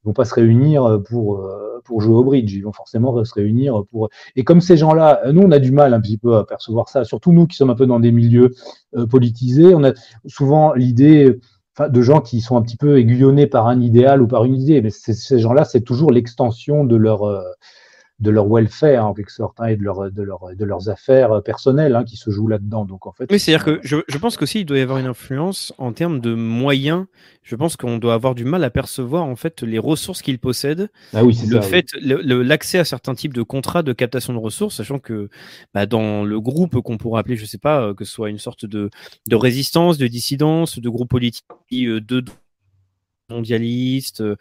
vont pas se réunir pour, euh, pour jouer au bridge. Ils vont forcément se réunir pour. Et comme ces gens-là, nous, on a du mal un petit peu à percevoir ça, surtout nous qui sommes un peu dans des milieux euh, politisés. On a souvent l'idée de gens qui sont un petit peu aiguillonnés par un idéal ou par une idée, mais ces gens-là, c'est toujours l'extension de leur de leur welfare en quelque sorte hein, et de, leur, de, leur, de leurs affaires personnelles hein, qui se jouent là-dedans. Donc en fait, oui, c'est-à-dire que je, je pense qu'aussi il doit y avoir une influence en termes de moyens. Je pense qu'on doit avoir du mal à percevoir en fait les ressources qu'ils possèdent. Ah oui, le fait, l'accès à certains types de contrats de captation de ressources, sachant que bah, dans le groupe qu'on pourrait appeler, je sais pas, euh, que ce soit une sorte de, de résistance, de dissidence, de groupe politique euh, de mondialistes, euh,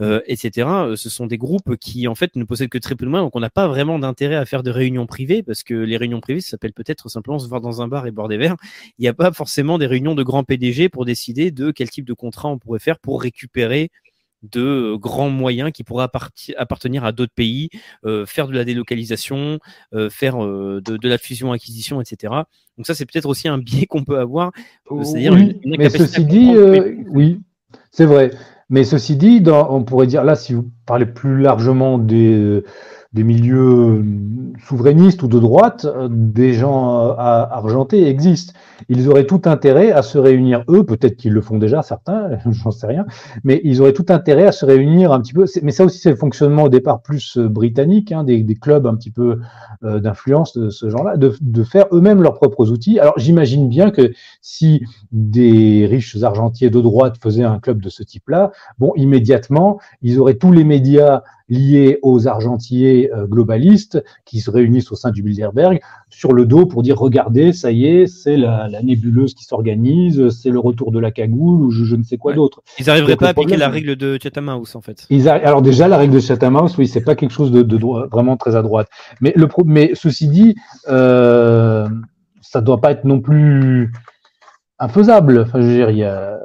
euh etc. Euh, ce sont des groupes qui en fait ne possèdent que très peu de moyens, donc on n'a pas vraiment d'intérêt à faire de réunions privées parce que les réunions privées, ça s'appelle peut-être simplement se voir dans un bar et boire des verres. Il n'y a pas forcément des réunions de grands PDG pour décider de quel type de contrat on pourrait faire pour récupérer de grands moyens qui pourraient appartenir à d'autres pays, euh, faire de la délocalisation, euh, faire de, de, la fusion-acquisition, etc. Donc ça, c'est peut-être aussi un biais [LAUGHS] qu'on peut avoir. C'est-à-dire mais ceci dit, oui, c'est vrai. Mais ceci dit, on pourrait dire, là, si vous parlez plus largement des, des milieux souverainistes ou de droite, des gens euh, argentés existent. Ils auraient tout intérêt à se réunir, eux, peut-être qu'ils le font déjà, certains, [LAUGHS] j'en sais rien, mais ils auraient tout intérêt à se réunir un petit peu. Mais ça aussi, c'est le fonctionnement au départ plus euh, britannique, hein, des, clubs un petit peu euh, d'influence de ce genre-là, de, de, faire eux-mêmes leurs propres outils. Alors j'imagine bien que si des riches argentiers de droite faisaient un club de ce type-là, bon, immédiatement, ils auraient tous les médias liés aux argentiers euh, globalistes qui se réunissent au sein du Bilderberg sur le dos pour dire regardez, ça y est, c'est la, nébuleuse qui s'organise, c'est le retour de la cagoule ou je, ne sais quoi d'autre. Ils n'arriveraient pas à appliquer la règle de Chatham House en fait. Ils Alors déjà la règle de Chatham House, oui, c'est pas quelque chose de, vraiment très à droite. Mais, le mais ceci dit, euh, ça doit pas être non plus infaisable. Enfin, je veux dire, il y a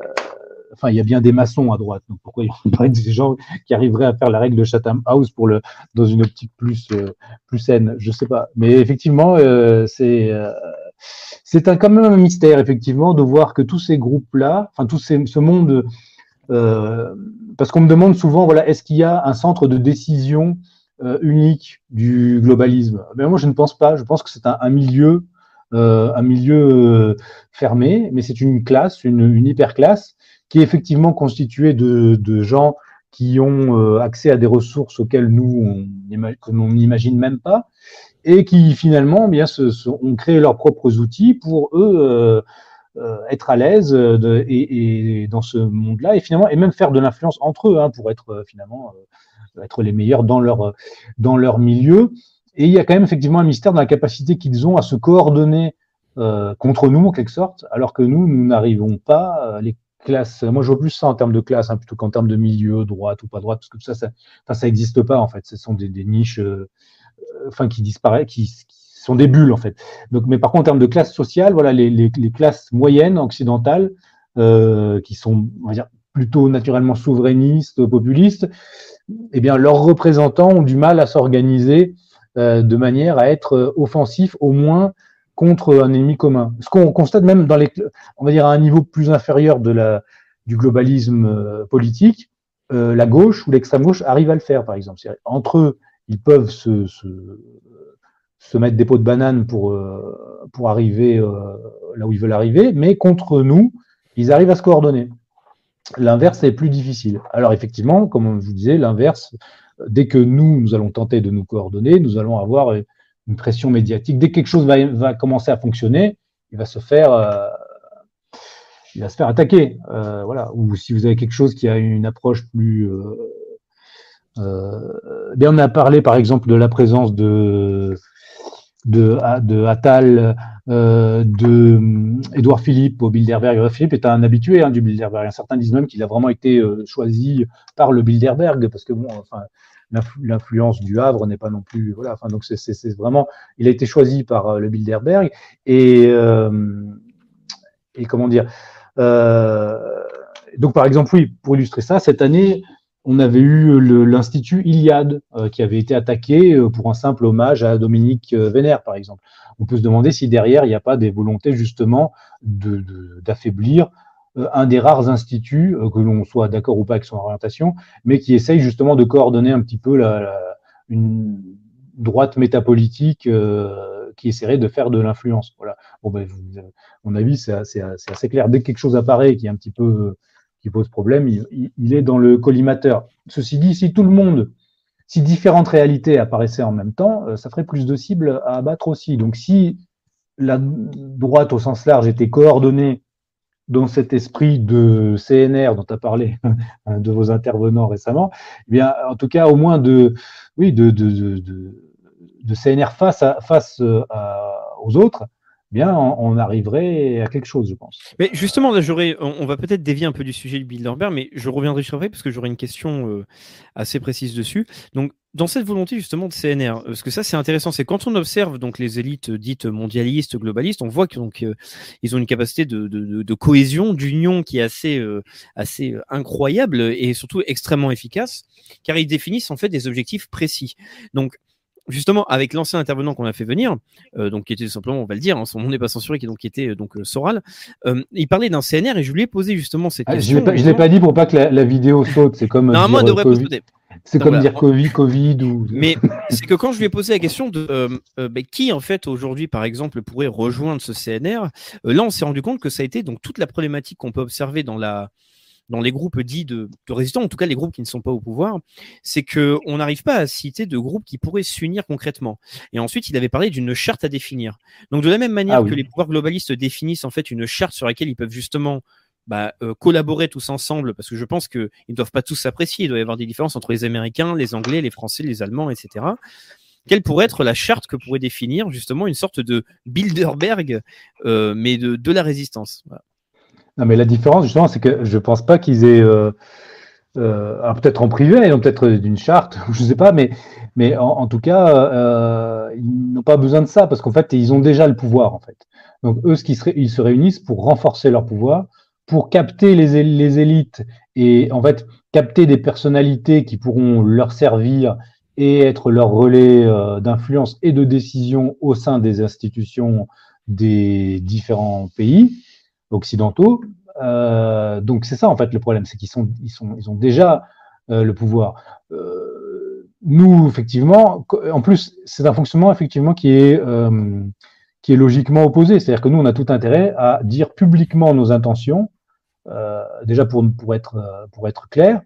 enfin, il y a bien des maçons à droite. Donc pourquoi il y aurait des gens qui arriveraient à faire la règle de Chatham House pour le dans une optique plus euh, plus saine? Je sais pas. Mais effectivement, euh, c'est euh, c'est quand même un mystère, effectivement, de voir que tous ces groupes-là, enfin, tout ces, ce monde, parce qu'on me demande souvent, voilà, est-ce qu'il y a un centre de décision unique du globalisme? Ben, Moi, je ne pense pas. Je pense que c'est un, milieu, un milieu fermé, mais c'est une classe, une, une hyper classe, qui est effectivement constituée de, de gens qui ont accès à des ressources auxquelles nous, on n'imagine même pas, et qui finalement eh bien se, se, ont créé leurs propres outils pour eux euh, euh, être à l'aise euh, et, et, dans ce monde-là et finalement et même faire de l'influence entre eux hein, pour être euh, finalement euh, être les meilleurs dans leur dans leur milieu. Et il y a quand même effectivement un mystère dans la capacité qu'ils ont à se coordonner contre nous en quelque sorte, alors que nous nous n'arrivons pas les Moi, je vois plus ça en termes de classe, hein, plutôt qu'en termes de milieu, droite ou pas droite, parce que tout ça, ça, n'existe pas en fait. Ce sont des, niches enfin qui disparaissent, qui, sont des bulles en fait. Donc, mais par contre, en termes de classe sociale, voilà, les, classes moyennes occidentales, euh, qui sont, on va dire, plutôt naturellement souverainistes, populistes, eh bien, leurs représentants ont du mal à s'organiser euh, de manière à être offensifs, au moins contre un ennemi commun. Ce qu'on constate même dans les, on va dire, à un niveau plus inférieur de la, du globalisme euh, politique, euh, la gauche ou l'extrême gauche arrive à le faire, par exemple. Entre eux, ils peuvent se, se, se, mettre des pots de banane pour, euh, pour arriver là où ils veulent arriver, mais contre nous, ils arrivent à se coordonner. L'inverse est plus difficile. Alors effectivement, comme je vous disais, l'inverse, dès que nous, nous allons tenter de nous coordonner, nous allons avoir une pression médiatique. Dès que quelque chose va, commencer à fonctionner, il va se faire, euh, il va se faire attaquer. Euh, voilà. Ou si vous avez quelque chose qui a une approche plus euh, bien, on a parlé par exemple de la présence de de, de Attal, de Philippe au Bilderberg. Philippe est un habitué hein, du Bilderberg. Certains disent même qu'il a vraiment été choisi par le Bilderberg parce que bon, enfin, l'influence du Havre n'est pas non plus voilà. Enfin, donc c'est vraiment, il a été choisi par euh, le Bilderberg et euh, et comment dire. Euh, donc par exemple, oui, pour illustrer ça, cette année, on avait eu l'Institut Iliade qui avait été attaqué pour un simple hommage à Dominique Vénère, par exemple. On peut se demander si derrière, il n'y a pas des volontés justement d'affaiblir un des rares instituts, que l'on soit d'accord ou pas avec son orientation, mais qui essaye justement de coordonner un petit peu la, la, une droite métapolitique euh, qui essaierait de faire de l'influence. Voilà. Bon, ben, vous, à mon avis, c'est assez, assez, clair. Dès que quelque chose apparaît qui est un petit peu qui pose problème, il, il, est dans le collimateur. Ceci dit, si tout le monde, si différentes réalités apparaissaient en même temps, ça ferait plus de cibles à abattre aussi. Donc si la droite au sens large était coordonnée dans cet esprit de CNR dont a parlé [LAUGHS] un de vos intervenants récemment, eh bien, en tout cas, au moins de, oui, de, de, de, de CNR face, à, face à, aux autres, bien, on, arriverait à quelque chose, je pense. Mais justement, là, j'aurais, on, va peut-être dévier un peu du sujet du Bilderberg, mais je reviendrai sur vrai parce que j'aurais une question euh, assez précise dessus. Donc, dans cette volonté justement de CNR, parce que ça c'est intéressant, c'est quand on observe donc les élites dites mondialistes, globalistes, on voit qu'ils euh, ont une capacité de cohésion, d'union qui est assez, euh, assez incroyable et surtout extrêmement efficace, car ils définissent en fait des objectifs précis. Donc justement, avec l'ancien intervenant qu'on a fait venir, euh, donc qui était simplement, on va le dire, hein, son nom n'est pas censuré, qui, donc, qui était donc euh, Soral, euh, il parlait d'un CNR et je lui ai posé justement cette ah, question. Je ne l'ai pas dit pour pas que la, la vidéo saute, c'est comme. Normalement, elle devrait pas sauter. C'est comme voilà. dire Covid, Covid ou. [LAUGHS] Mais c'est que quand je lui ai posé la question de euh, euh, bah, qui en fait aujourd'hui par exemple pourrait rejoindre ce CNR, euh, là on s'est rendu compte que ça a été donc toute la problématique qu'on peut observer dans la dans les groupes dits de, de, résistants, en tout cas les groupes qui ne sont pas au pouvoir, c'est que on n'arrive pas à citer de groupes qui pourraient s'unir concrètement. Et ensuite, il avait parlé d'une charte à définir. Donc de la même manière ah oui. que les pouvoirs globalistes définissent en fait une charte sur laquelle ils peuvent justement bah, euh, collaborer tous ensemble, parce que je pense qu'ils ne doivent pas tous s'apprécier, il doit y avoir des différences entre les Américains, les Anglais, les Français, les Allemands, etc. Quelle pourrait être la charte que pourrait définir justement une sorte de Bilderberg, euh, mais de, de la résistance? Voilà. Non, mais la différence, justement, c'est que je pense pas qu'ils aient, euh, euh, peut-être en privé, ils ont peut-être d'une charte, [LAUGHS] je sais pas, mais, mais en, tout cas, euh, ils n'ont pas besoin de ça parce qu'en fait, ils ont déjà le pouvoir, en fait. Donc, eux, ce qui serait, ils se réunissent pour renforcer leur pouvoir, pour capter les, les élites et, en fait, capter des personnalités qui pourront leur servir et être leur relais euh, d'influence et de décision au sein des institutions des différents pays occidentaux. Euh, donc c'est ça en fait le problème, c'est qu'ils sont, ils sont, ils ont déjà euh, le pouvoir. Euh, nous, effectivement, en plus, c'est un fonctionnement effectivement qui est qui est logiquement opposé. C'est-à-dire que nous, on a tout intérêt à dire publiquement nos intentions, déjà pour, pour, être, pour être clair,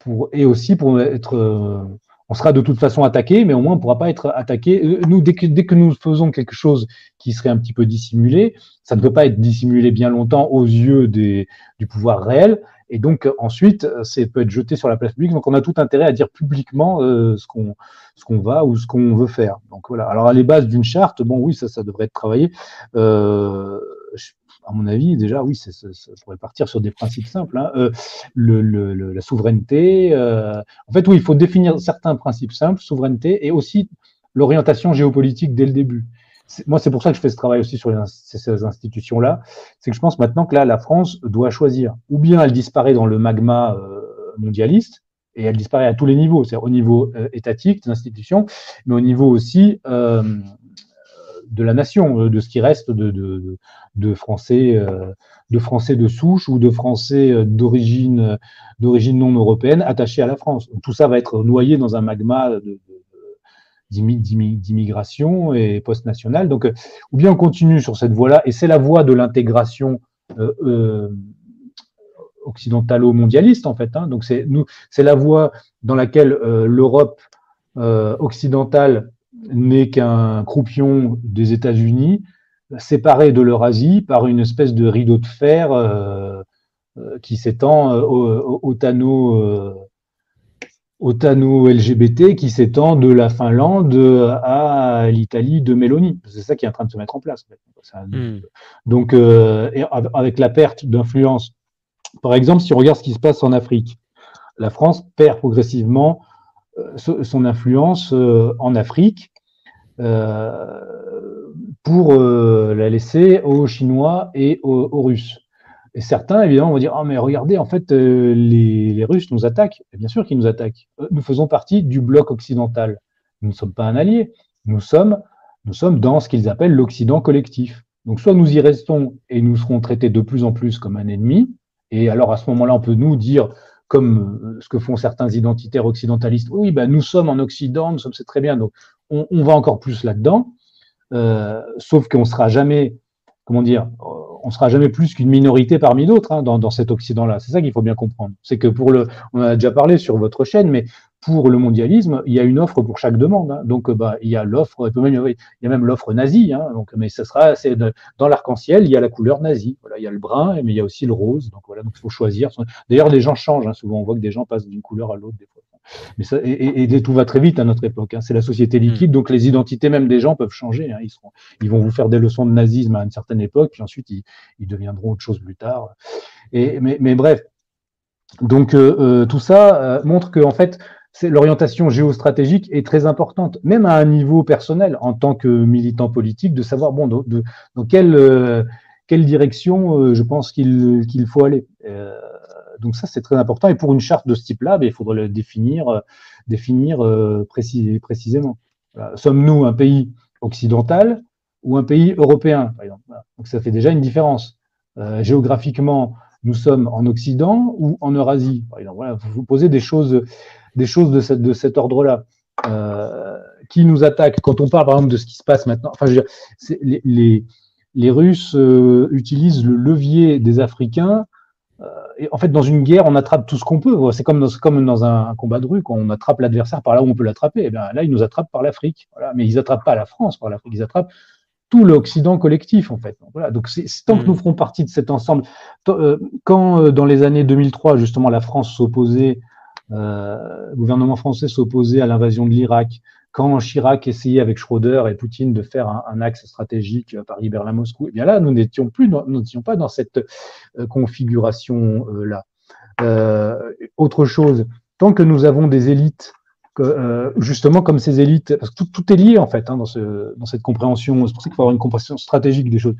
pour, et aussi pour être on sera de toute façon attaqué, mais au moins on ne pourra pas être attaqué. Euh, nous, dès que, dès que nous faisons quelque chose qui serait un petit peu dissimulé, ça ne peut pas être dissimulé bien longtemps aux yeux des, du pouvoir réel. Et donc ensuite, c'est peut être jeté sur la place publique. Donc on a tout intérêt à dire publiquement euh, ce qu'on ce qu'on va ou ce qu'on veut faire. Donc voilà. Alors à les bases d'une charte, bon oui, ça ça devrait être travaillé. Euh, à mon avis, déjà, oui, ça, pourrait partir sur des principes simples. Hein. Euh, le, la souveraineté. Euh, en fait, oui, il faut définir certains principes simples, souveraineté, et aussi l'orientation géopolitique dès le début. Moi, c'est pour ça que je fais ce travail aussi sur ces institutions-là. C'est que je pense maintenant que là, la France doit choisir. Ou bien elle disparaît dans le magma euh, mondialiste, et elle disparaît à tous les niveaux, c'est-à-dire au niveau étatique des institutions, mais au niveau aussi de la nation, euh, de ce qui reste de, Français, euh, de Français de souche ou de Français euh, d'origine non européenne attachés à la France. Tout ça va être noyé dans un magma d'immigration et post-nationale. Donc, ou bien on continue sur cette voie-là, et c'est la voie de l'intégration occidentalo-mondialiste en fait. Hein. Donc c'est la voie dans laquelle l'Europe occidentale n'est qu'un croupion des États-Unis, séparé de l'Eurasie par une espèce de rideau de fer euh, euh, qui s'étend euh, au, au, au, LGBT, qui s'étend de la Finlande à l'Italie de Mélanie. C'est ça qui est en train de se mettre en place. Hmm. Donc, avec la perte d'influence, par exemple, si on regarde ce qui se passe en Afrique, la France perd progressivement son influence en Afrique euh, pour euh, la laisser aux Chinois et aux, Russes. Et certains, évidemment, vont dire Ah, mais regardez, en fait, euh, les, Russes nous attaquent. bien sûr qu'ils nous attaquent. Nous faisons partie du bloc occidental. Nous ne sommes pas un allié. Nous sommes, nous sommes dans ce qu'ils appellent l'Occident collectif. Donc, soit nous y restons et nous serons traités de plus en plus comme un ennemi. Et alors, à ce moment-là, on peut nous dire comme ce que font certains identitaires occidentalistes. Oui, ben, nous sommes en Occident, nous sommes, c'est très bien. Donc, on, va encore plus là-dedans, euh, sauf qu'on sera jamais, comment dire, on sera jamais plus qu'une minorité parmi d'autres hein, dans, cet Occident-là. C'est ça qu'il faut bien comprendre. C'est que pour le, on a déjà parlé sur votre chaîne, mais pour le mondialisme, il y a une offre pour chaque demande. Hein. Donc, bah, il y a l'offre, il y a même l'offre nazie. Hein. donc, mais ce sera, dans l'arc-en-ciel, il y a la couleur nazie. Voilà, il y a le brun, mais il y a aussi le rose. Donc voilà, donc il faut choisir. D'ailleurs, les gens changent. Hein. souvent, on voit que des gens passent d'une couleur à l'autre des fois. Mais ça, et, tout va très vite à notre époque. Hein. C'est la société liquide, hmm. donc les identités même des gens peuvent changer. Hein. Ils, seront, ils vont vous faire des leçons de nazisme à une certaine époque, puis ensuite ils, ils deviendront autre chose plus tard. Et, mais, mais bref, donc euh, euh, tout ça euh, montre que en fait, l'orientation géostratégique est très importante, même à un niveau personnel, en tant que militant politique, de savoir bon, dans quelle, quelle direction je pense qu'il qu'il faut aller donc ça, c'est très important. Et pour une charte de ce type-là, ben, il faudrait le définir, euh, définir euh, précisément. Sommes-nous un pays occidental ou un pays européen, Donc ça fait déjà une différence. Euh, géographiquement, nous sommes en Occident ou en Eurasie, par exemple. Voilà, vous vous posez des choses, des choses de, cette, de cet ordre-là. qui nous attaque Quand on parle, par exemple, de ce qui se passe maintenant, enfin, je veux dire, les, les, les, Russes utilisent le levier des Africains en fait, dans une guerre, on attrape tout ce qu'on peut. C'est comme dans, comme dans un, combat de rue, quand on attrape l'adversaire par là où on peut l'attraper. Eh bien, là, ils nous attrapent par l'Afrique. Voilà. Mais ils attrapent pas la France par l'Afrique, ils attrapent tout l'Occident collectif, en fait. voilà. Donc, c'est tant que mm. nous ferons partie de cet ensemble. Euh, quand, euh, dans les années 2003, justement, la France s'opposait, euh, le gouvernement français s'opposait à l'invasion de l'Irak, quand Chirac essayait avec Schroeder et Poutine de faire un, axe stratégique euh, Paris-Berlin-Moscou, eh bien là, nous n'étions plus, nous n'étions pas dans cette euh, configuration-là. Euh, autre chose, tant que nous avons des élites, justement comme ces élites, parce que tout, est lié en fait hein, dans cette compréhension, c'est pour ça qu'il faut avoir une compréhension stratégique des choses.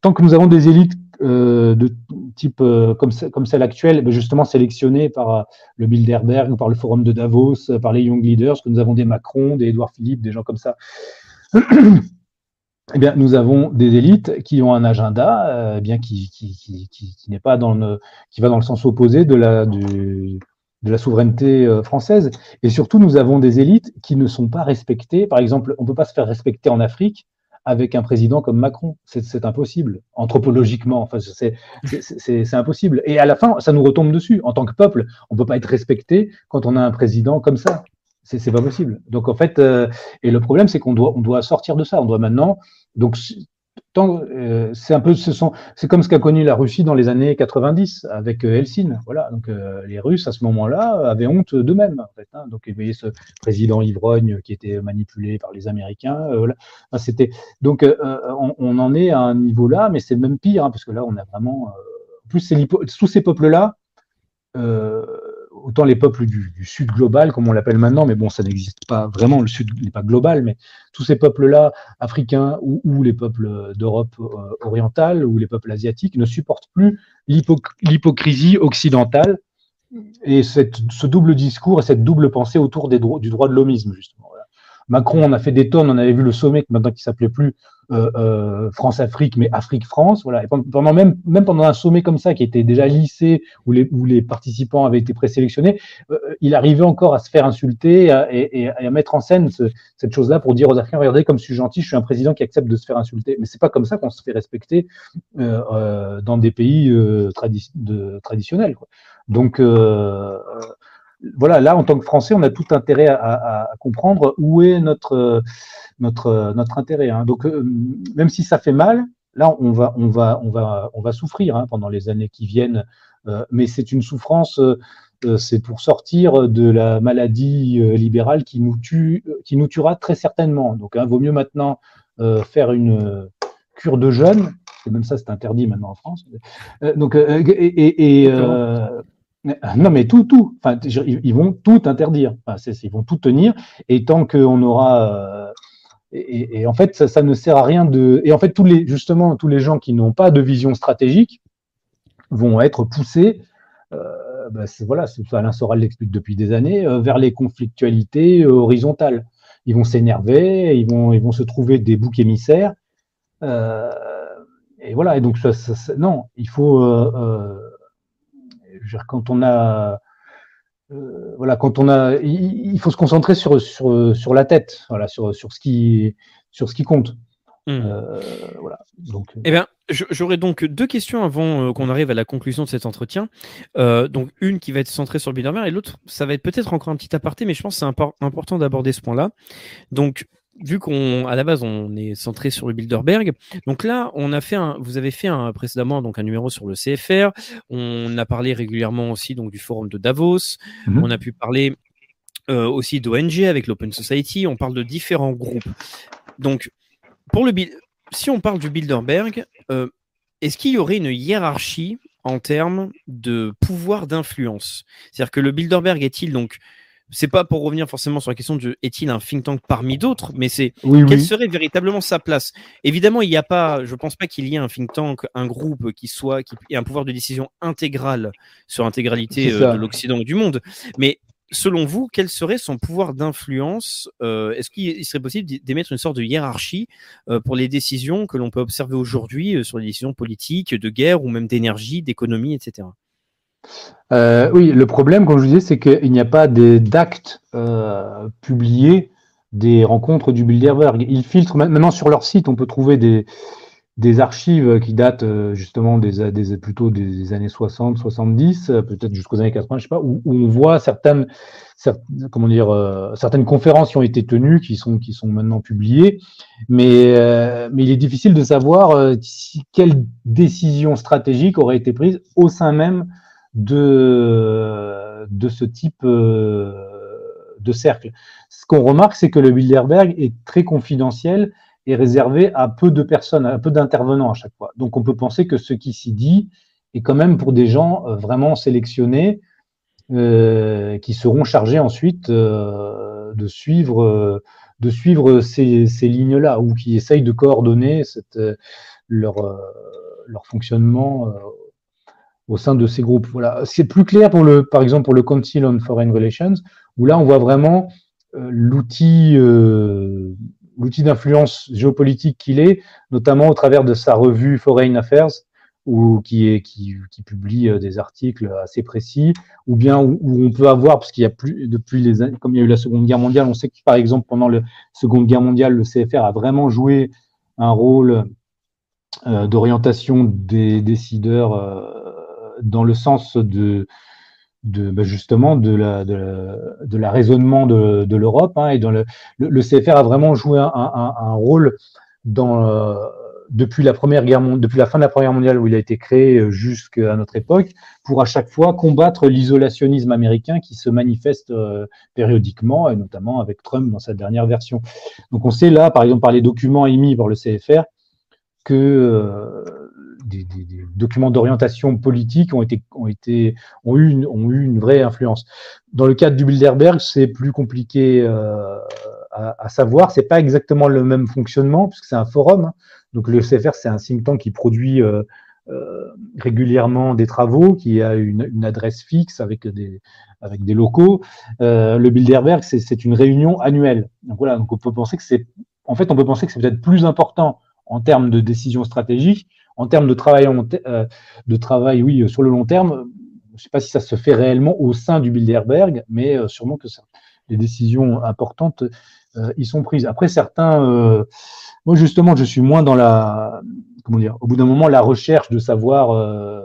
tant que nous avons des élites euh, de type euh, comme, comme, celle actuelle, ben, justement sélectionnée par euh, le Bilderberg, par le Forum de Davos, par les Young Leaders, que nous avons des Macron, des Édouard Philippe, des gens comme ça. [COUGHS] eh bien, nous avons des élites qui ont un agenda, eh bien qui, qui, qui, qui n'est pas dans qui va dans le sens opposé de la, de la souveraineté française. Et surtout, nous avons des élites qui ne sont pas respectées. Par exemple, on ne peut pas se faire respecter en Afrique avec un président comme Macron. C'est impossible, anthropologiquement. Enfin, c'est impossible. Et à la fin, ça nous retombe dessus. En tant que peuple, on ne peut pas être respecté quand on a un président comme ça. C'est pas possible. Donc en fait, euh, et le problème, c'est qu'on doit, doit sortir de ça. On doit maintenant donc, euh, c'est un peu, ce sont, c'est comme ce qu'a connu la Russie dans les années 90 avec euh, Helsinki. Voilà, donc euh, les Russes à ce moment-là avaient honte d'eux-mêmes. En fait, hein. Donc, vous voyez ce président ivrogne qui était manipulé par les Américains. voilà. c'était donc on, en est à un niveau là, mais c'est même pire hein, parce que là, on a vraiment, en plus, tous ces peuples-là autant les peuples du, Sud global, comme on l'appelle maintenant, mais bon, ça n'existe pas vraiment, le Sud n'est pas global, mais tous ces peuples-là, africains ou, les peuples d'Europe euh, orientale ou les peuples asiatiques, ne supportent plus l'hypocrisie occidentale et ce double discours et cette double pensée autour du droit de l'homisme, justement. Macron, on a fait des tonnes, on avait vu le sommet maintenant qui s'appelait plus euh, euh, France-Afrique, mais Afrique-France. Voilà. Et pendant même, même pendant un sommet comme ça, qui était déjà lissé, où les, où les participants avaient été présélectionnés, euh, il arrivait encore à se faire insulter et, à mettre en scène cette chose-là pour dire aux Africains, regardez comme je suis gentil, je suis un président qui accepte de se faire insulter. Mais c'est pas comme ça qu'on se fait respecter dans des pays traditionnels. Quoi. Donc voilà, là, en tant que Français, on a tout intérêt à, comprendre où est notre, notre, notre intérêt. Hein. Donc, euh, même si ça fait mal, là, on va, on va, on va, on va souffrir hein, pendant les années qui viennent. Euh, mais c'est une souffrance, euh, c'est pour sortir de la maladie libérale qui nous tuera très certainement. Donc, hein, vaut mieux maintenant faire une cure de jeûne. Et même ça, c'est interdit maintenant en France. donc, et non, mais tout, tout. Enfin, ils vont tout interdire. ils vont tout tenir. Et tant qu'on aura. Euh, et, en fait, ça, ne sert à rien de. Et en fait, tous les, justement, tous les gens qui n'ont pas de vision stratégique vont être poussés. Euh, bah, voilà, Alain Soral l'explique depuis des années, euh, vers les conflictualités horizontales. Ils vont s'énerver, ils vont, ils vont se trouver des boucs émissaires. et voilà. Et donc, non, il faut quand on a euh, voilà, quand on a, il, faut se concentrer sur, sur, sur la tête, voilà, sur, sur, ce, qui, sur ce qui compte. Hmm. Euh, voilà. Donc, euh. eh bien, j'aurais donc deux questions avant qu'on arrive à la conclusion de cet entretien. donc, une qui va être centrée sur le Bilderberg et l'autre, ça va être peut-être encore un petit aparté, mais je pense que c'est important d'aborder ce point-là. Donc, vu qu'on à la base on est centré sur le Bilderberg, donc là on a fait un, vous avez fait un, précédemment donc un numéro sur le CFR, on a parlé régulièrement aussi donc du forum de Davos, mhm. on a pu parler euh, aussi d'ONG avec l'Open Society, on parle de différents groupes. Donc pour le si on parle du Bilderberg, euh, est-ce qu'il y aurait une hiérarchie en termes de pouvoir d'influence? C'est-à-dire que le Bilderberg est-il donc c'est pas pour revenir forcément sur la question de est-il un think tank parmi d'autres, mais c'est quelle serait véritablement sa place? Évidemment, il n'y a pas, je pense pas qu'il y ait un think tank, un groupe qui soit qui ait un pouvoir de décision intégral sur l'intégralité euh, de l'Occident ou du monde, mais selon vous, quel serait son pouvoir d'influence euh, Est-ce qu'il serait possible d'émettre une sorte de hiérarchie euh, pour les décisions que l'on peut observer aujourd'hui sur les décisions politiques, de guerre ou même d'énergie, d'économie, etc. Euh, oui, le problème, comme je vous disais, c'est qu'il n'y a pas d'actes euh, publiés des rencontres du Bilderberg. Ils filtrent maintenant sur leur site, on peut trouver des, archives qui datent euh, justement des, plutôt des années 60, 70, peut-être jusqu'aux années 80, je sais pas, où, on voit certaines, comment dire, certaines conférences qui ont été tenues, qui sont, qui sont maintenant publiées, mais, il est difficile de savoir quelle décision stratégique aurait été prise au sein même de, de ce type euh, de cercle. Ce qu'on remarque, c'est que le Bilderberg est très confidentiel et réservé à peu de personnes, à peu d'intervenants à chaque fois. Donc on peut penser que ce qui s'y dit est quand même pour des gens euh, vraiment sélectionnés euh, qui seront chargés ensuite de suivre, de suivre ces, ces lignes-là ou qui essayent de coordonner cette, leur, leur fonctionnement au sein de ces groupes. Voilà. C'est plus clair pour le, par exemple, pour le Council on Foreign Relations, où là, on voit vraiment euh, l'outil, euh, l'outil d'influence géopolitique qu'il est, notamment au travers de sa revue Foreign Affairs, qui, est, qui, publie euh, des articles assez précis, ou bien où, on peut avoir, parce qu'il y a plus, depuis les comme il y a eu la Seconde Guerre mondiale, on sait que par exemple pendant la Seconde Guerre mondiale, le CFR a vraiment joué un rôle d'orientation des décideurs dans le sens de, bah justement de la, raisonnement de, l'Europe hein, et le, CFR a vraiment joué un, rôle euh, depuis la première guerre depuis la fin de la première mondiale où il a été créé euh, jusqu'à notre époque pour à chaque fois combattre l'isolationnisme américain qui se manifeste euh, périodiquement et notamment avec Trump dans sa dernière version. Donc on sait là par exemple par les documents émis par le CFR que euh, des, documents d'orientation politique ont été ont eu une, ont eu une vraie influence. Dans le cadre du Bilderberg, c'est plus compliqué euh, à, à, savoir. C'est pas exactement le même fonctionnement puisque c'est un forum. Hein. Donc le CFR, c'est un think tank qui produit euh, régulièrement des travaux, qui a une, adresse fixe avec des, avec des locaux. Le Bilderberg, c'est une réunion annuelle. Donc voilà, donc on peut penser que c'est, en fait, on peut penser que c'est peut-être plus important en termes de décision stratégique, en termes de travail, euh, de travail, oui, sur le long terme. Je ne sais pas si ça se fait réellement au sein du Bilderberg, mais euh, sûrement que les décisions importantes euh, y sont prises. Après, certains, euh, moi justement, je suis moins dans la, comment dire, au bout d'un moment, la recherche de savoir euh,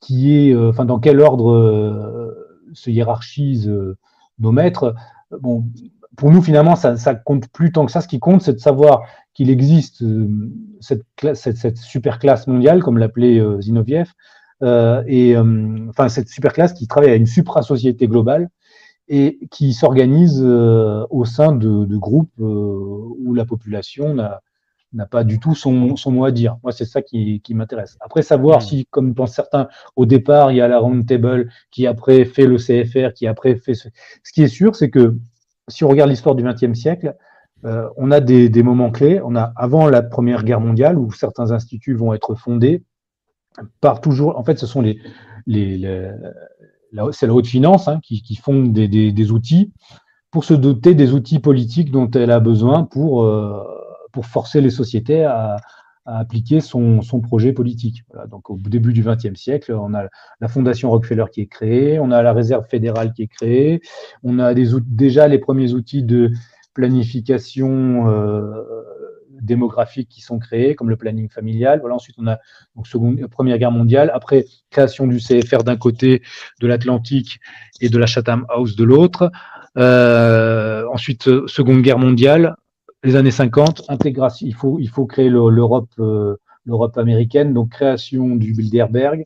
qui est, euh, enfin, dans quel ordre euh, se hiérarchisent nos maîtres. Bon, pour nous, finalement, ça, ça compte plus tant que ça. Ce qui compte, c'est de savoir qu'il existe cette, cette, cette, super classe mondiale, comme l'appelait Zinoviev, et enfin cette super classe qui travaille à une supra-société globale et qui s'organise euh, au sein de, de groupes euh, où la population n'a pas du tout son, son, mot à dire. Moi, c'est ça qui, qui m'intéresse. Après, savoir mmh. si, comme pensent certains, au départ, il y a la round table qui après fait le CFR, qui après fait ce... Ce qui est sûr, c'est que si on regarde l'histoire du XXe siècle, euh, on a des, des, moments clés. On a avant la Première Guerre mondiale où certains instituts vont être fondés par toujours. En fait, ce sont les, les, les c'est la haute finance hein, qui, qui fonde des, des, des, outils pour se doter des outils politiques dont elle a besoin pour, euh, pour forcer les sociétés à, à appliquer son, son, projet politique. Voilà, donc au début du XXe siècle, on a la Fondation Rockefeller qui est créée, on a la Réserve fédérale qui est créée, on a des, déjà les premiers outils de planification euh, qui sont créés, comme le planning familial. Voilà, ensuite, on a donc seconde, Première Guerre mondiale. Après, création du CFR d'un côté, de l'Atlantique et de la Chatham House de l'autre. Euh, ensuite, Seconde Guerre mondiale, les années 50, intégration. Il faut, il faut créer l'Europe, euh, l'Europe américaine, donc création du Bilderberg.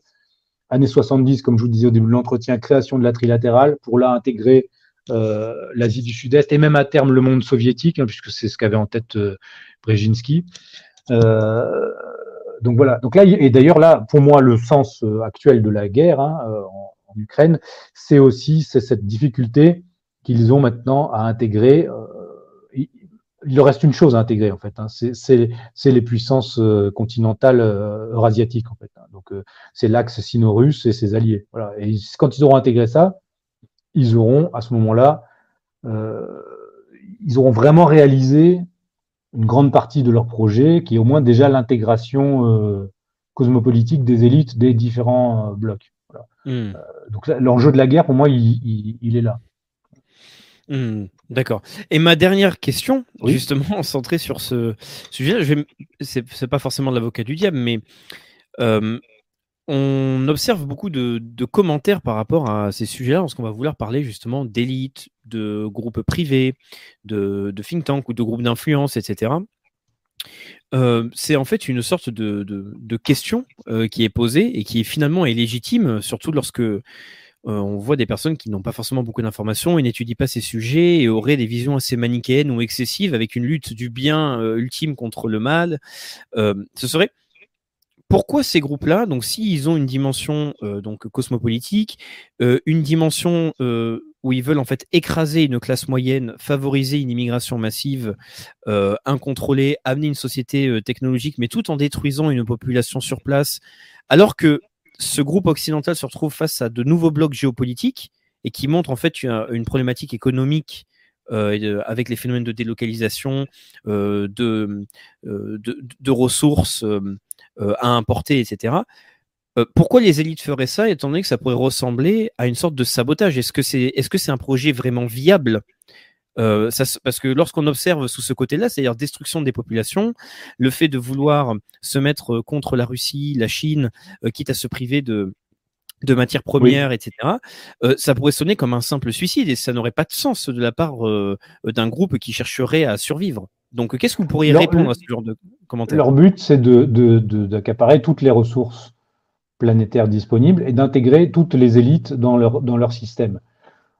Années 70, comme je vous disais au début de l'entretien, création de la trilatérale pour là intégrer euh, l'Asie du Sud-Est et même à terme le monde soviétique, hein, puisque c'est ce qu'avait en tête euh, Brzezinski. Euh, donc voilà. Donc là, et d'ailleurs là, pour moi, le sens euh, actuel de la guerre hein, euh, en, en, Ukraine, c'est aussi cette difficulté qu'ils ont maintenant à intégrer. Il, reste une chose à intégrer en fait. Hein, c'est les puissances continentales eurasiatiques en fait. Hein. Donc c'est l'axe sino-russe et ses alliés. Voilà. Et quand ils auront intégré ça, ils auront à ce moment-là, euh, ils auront vraiment réalisé une grande partie de leur projet, qui est au moins déjà l'intégration euh, cosmopolitique des élites des différents euh, blocs. Voilà. Mmh. donc l'enjeu de la guerre, pour moi, il, il, il est là. Mmh, D'accord. Et ma dernière question, oui. justement, [LAUGHS] centrée sur ce sujet, je vais, c'est, pas forcément l'avocat du diable, mais euh, on observe beaucoup de, de, commentaires par rapport à ces sujets-là, parce qu'on va vouloir parler justement d'élites, de groupes privés, de, de think tanks ou de groupes d'influence, etc. Euh, c'est en fait une sorte de, de, de question euh, qui est posée et qui est finalement est légitime, surtout lorsque euh, on voit des personnes qui n'ont pas forcément beaucoup d'informations et n'étudient pas ces sujets et auraient des visions assez manichéennes ou excessives avec une lutte du bien euh, ultime contre le mal. Euh, ce serait pourquoi ces groupes-là, donc s'ils ont une dimension euh, donc cosmopolitique, euh, une dimension où ils veulent en fait écraser une classe moyenne, favoriser une immigration massive, incontrôlée, amener une société technologique, mais tout en détruisant une population sur place, alors que ce groupe occidental se retrouve face à de nouveaux blocs géopolitiques et qui montrent en fait une, problématique économique avec les phénomènes de délocalisation, de, de, ressources à importer, etc. pourquoi les élites feraient ça, étant donné que ça pourrait ressembler à une sorte de sabotage? Est-ce que c'est est -ce c'est un projet vraiment viable? Euh, parce que lorsqu'on observe sous ce côté-là, c'est-à-dire destruction des populations, le fait de vouloir se mettre contre la Russie, la Chine, euh, quitte à se priver de, de matières premières, etc., euh, ça pourrait sonner comme un simple suicide et ça n'aurait pas de sens de la part d'un groupe qui chercherait à survivre. Donc, qu'est-ce que vous pourriez répondre à ce genre de commentaires Leur but, c'est d'accaparer de, de, toutes les ressources planétaires disponibles et d'intégrer toutes les élites dans leur, dans leur système.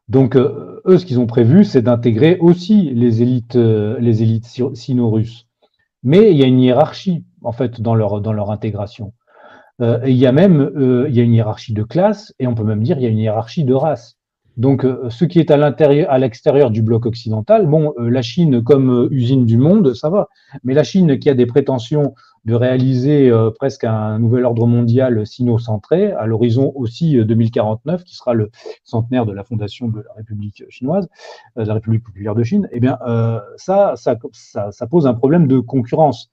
Donc, euh, eux, ce qu'ils ont prévu, c'est d'intégrer aussi les élites, euh, les élites sino-russes. Mais il y a une hiérarchie, en fait, dans leur, dans leur intégration. Euh, il y a même il y a une hiérarchie de classe, et on peut même dire il y a une hiérarchie de race. Donc, ce qui est à l'intérieur, à l'extérieur du bloc occidental, bon, la Chine comme usine du monde, ça va. Mais la Chine qui a des prétentions de réaliser euh, presque un nouvel ordre mondial sino-centré à l'horizon aussi 2049, euh, qui sera le centenaire de la fondation de la République chinoise, euh, de la République populaire de Chine, eh bien, ça, ça, pose un problème de concurrence.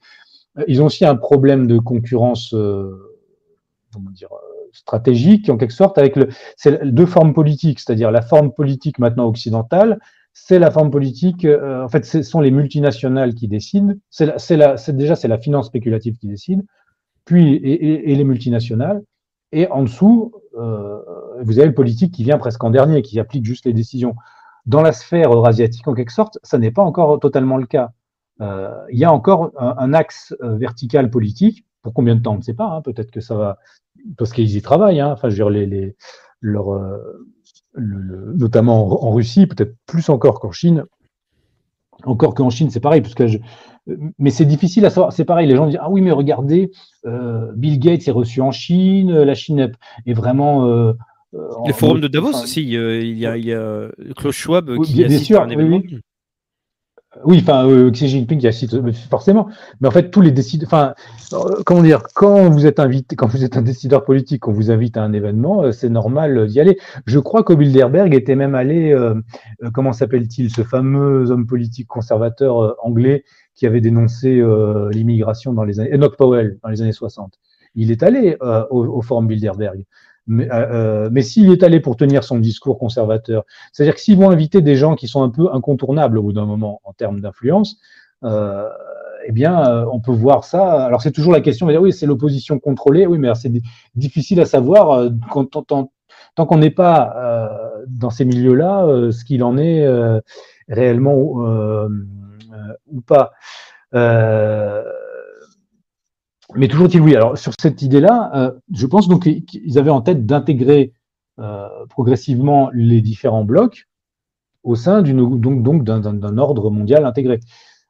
Ils ont aussi un problème de concurrence, comment dire, stratégique, en quelque sorte, avec le, deux formes politiques, c'est-à-dire la forme politique maintenant occidentale, c'est la forme politique. Euh, en fait, ce sont les multinationales qui décident. C'est déjà c'est la finance spéculative qui décide, puis et, les multinationales. Et en dessous, euh, vous avez le politique qui vient presque en dernier, qui applique juste les décisions. Dans la sphère eurasiatique, en quelque sorte, ça n'est pas encore totalement le cas. Euh, il y a encore un, axe vertical politique. Pour combien de temps, on ne sait pas. Hein. Peut-être que ça va, parce qu'ils y travaillent. Hein. Enfin, je veux dire, les, les leur, notamment en, Russie, peut-être plus encore qu'en Chine. Encore qu'en Chine, c'est pareil, parce que mais c'est difficile à savoir. C'est pareil, les gens disent ah oui, mais regardez, euh, Bill Gates est reçu en Chine, la Chine est vraiment. Euh, euh les forums de Davos aussi, il y a, il y a Klaus Schwab qui assiste sûr, à un événement. Oui, enfin, euh, Xi Jinping, il y a forcément. Mais en fait, tous les décideurs, enfin, euh, comment dire, quand vous êtes invité, quand vous êtes un décideur politique, on vous invite à un événement, euh, c'est normal d'y aller. Je crois qu'au Bilderberg était même allé, comment s'appelle-t-il, ce fameux homme politique conservateur anglais qui avait dénoncé l'immigration dans les années, Enoch Powell, dans les années 60. Il est allé au, au Forum Bilderberg. Mais, euh, euh, mais s'il est allé pour tenir son discours conservateur, c'est-à-dire que s'ils vont inviter des gens qui sont un peu incontournables au bout d'un moment en termes d'influence, euh, eh bien, euh, on peut voir ça. Alors, c'est toujours la question, oui, c'est l'opposition contrôlée. Oui, mais c'est difficile à savoir euh, quand, tant, tant qu'on n'est pas euh, dans ces milieux-là, ce qu'il en est réellement ou pas. Mais toujours est-il oui. Alors sur cette idée-là, euh, je pense donc qu'ils avaient en tête d'intégrer euh, progressivement les différents blocs au sein d'une donc donc d'un ordre mondial intégré.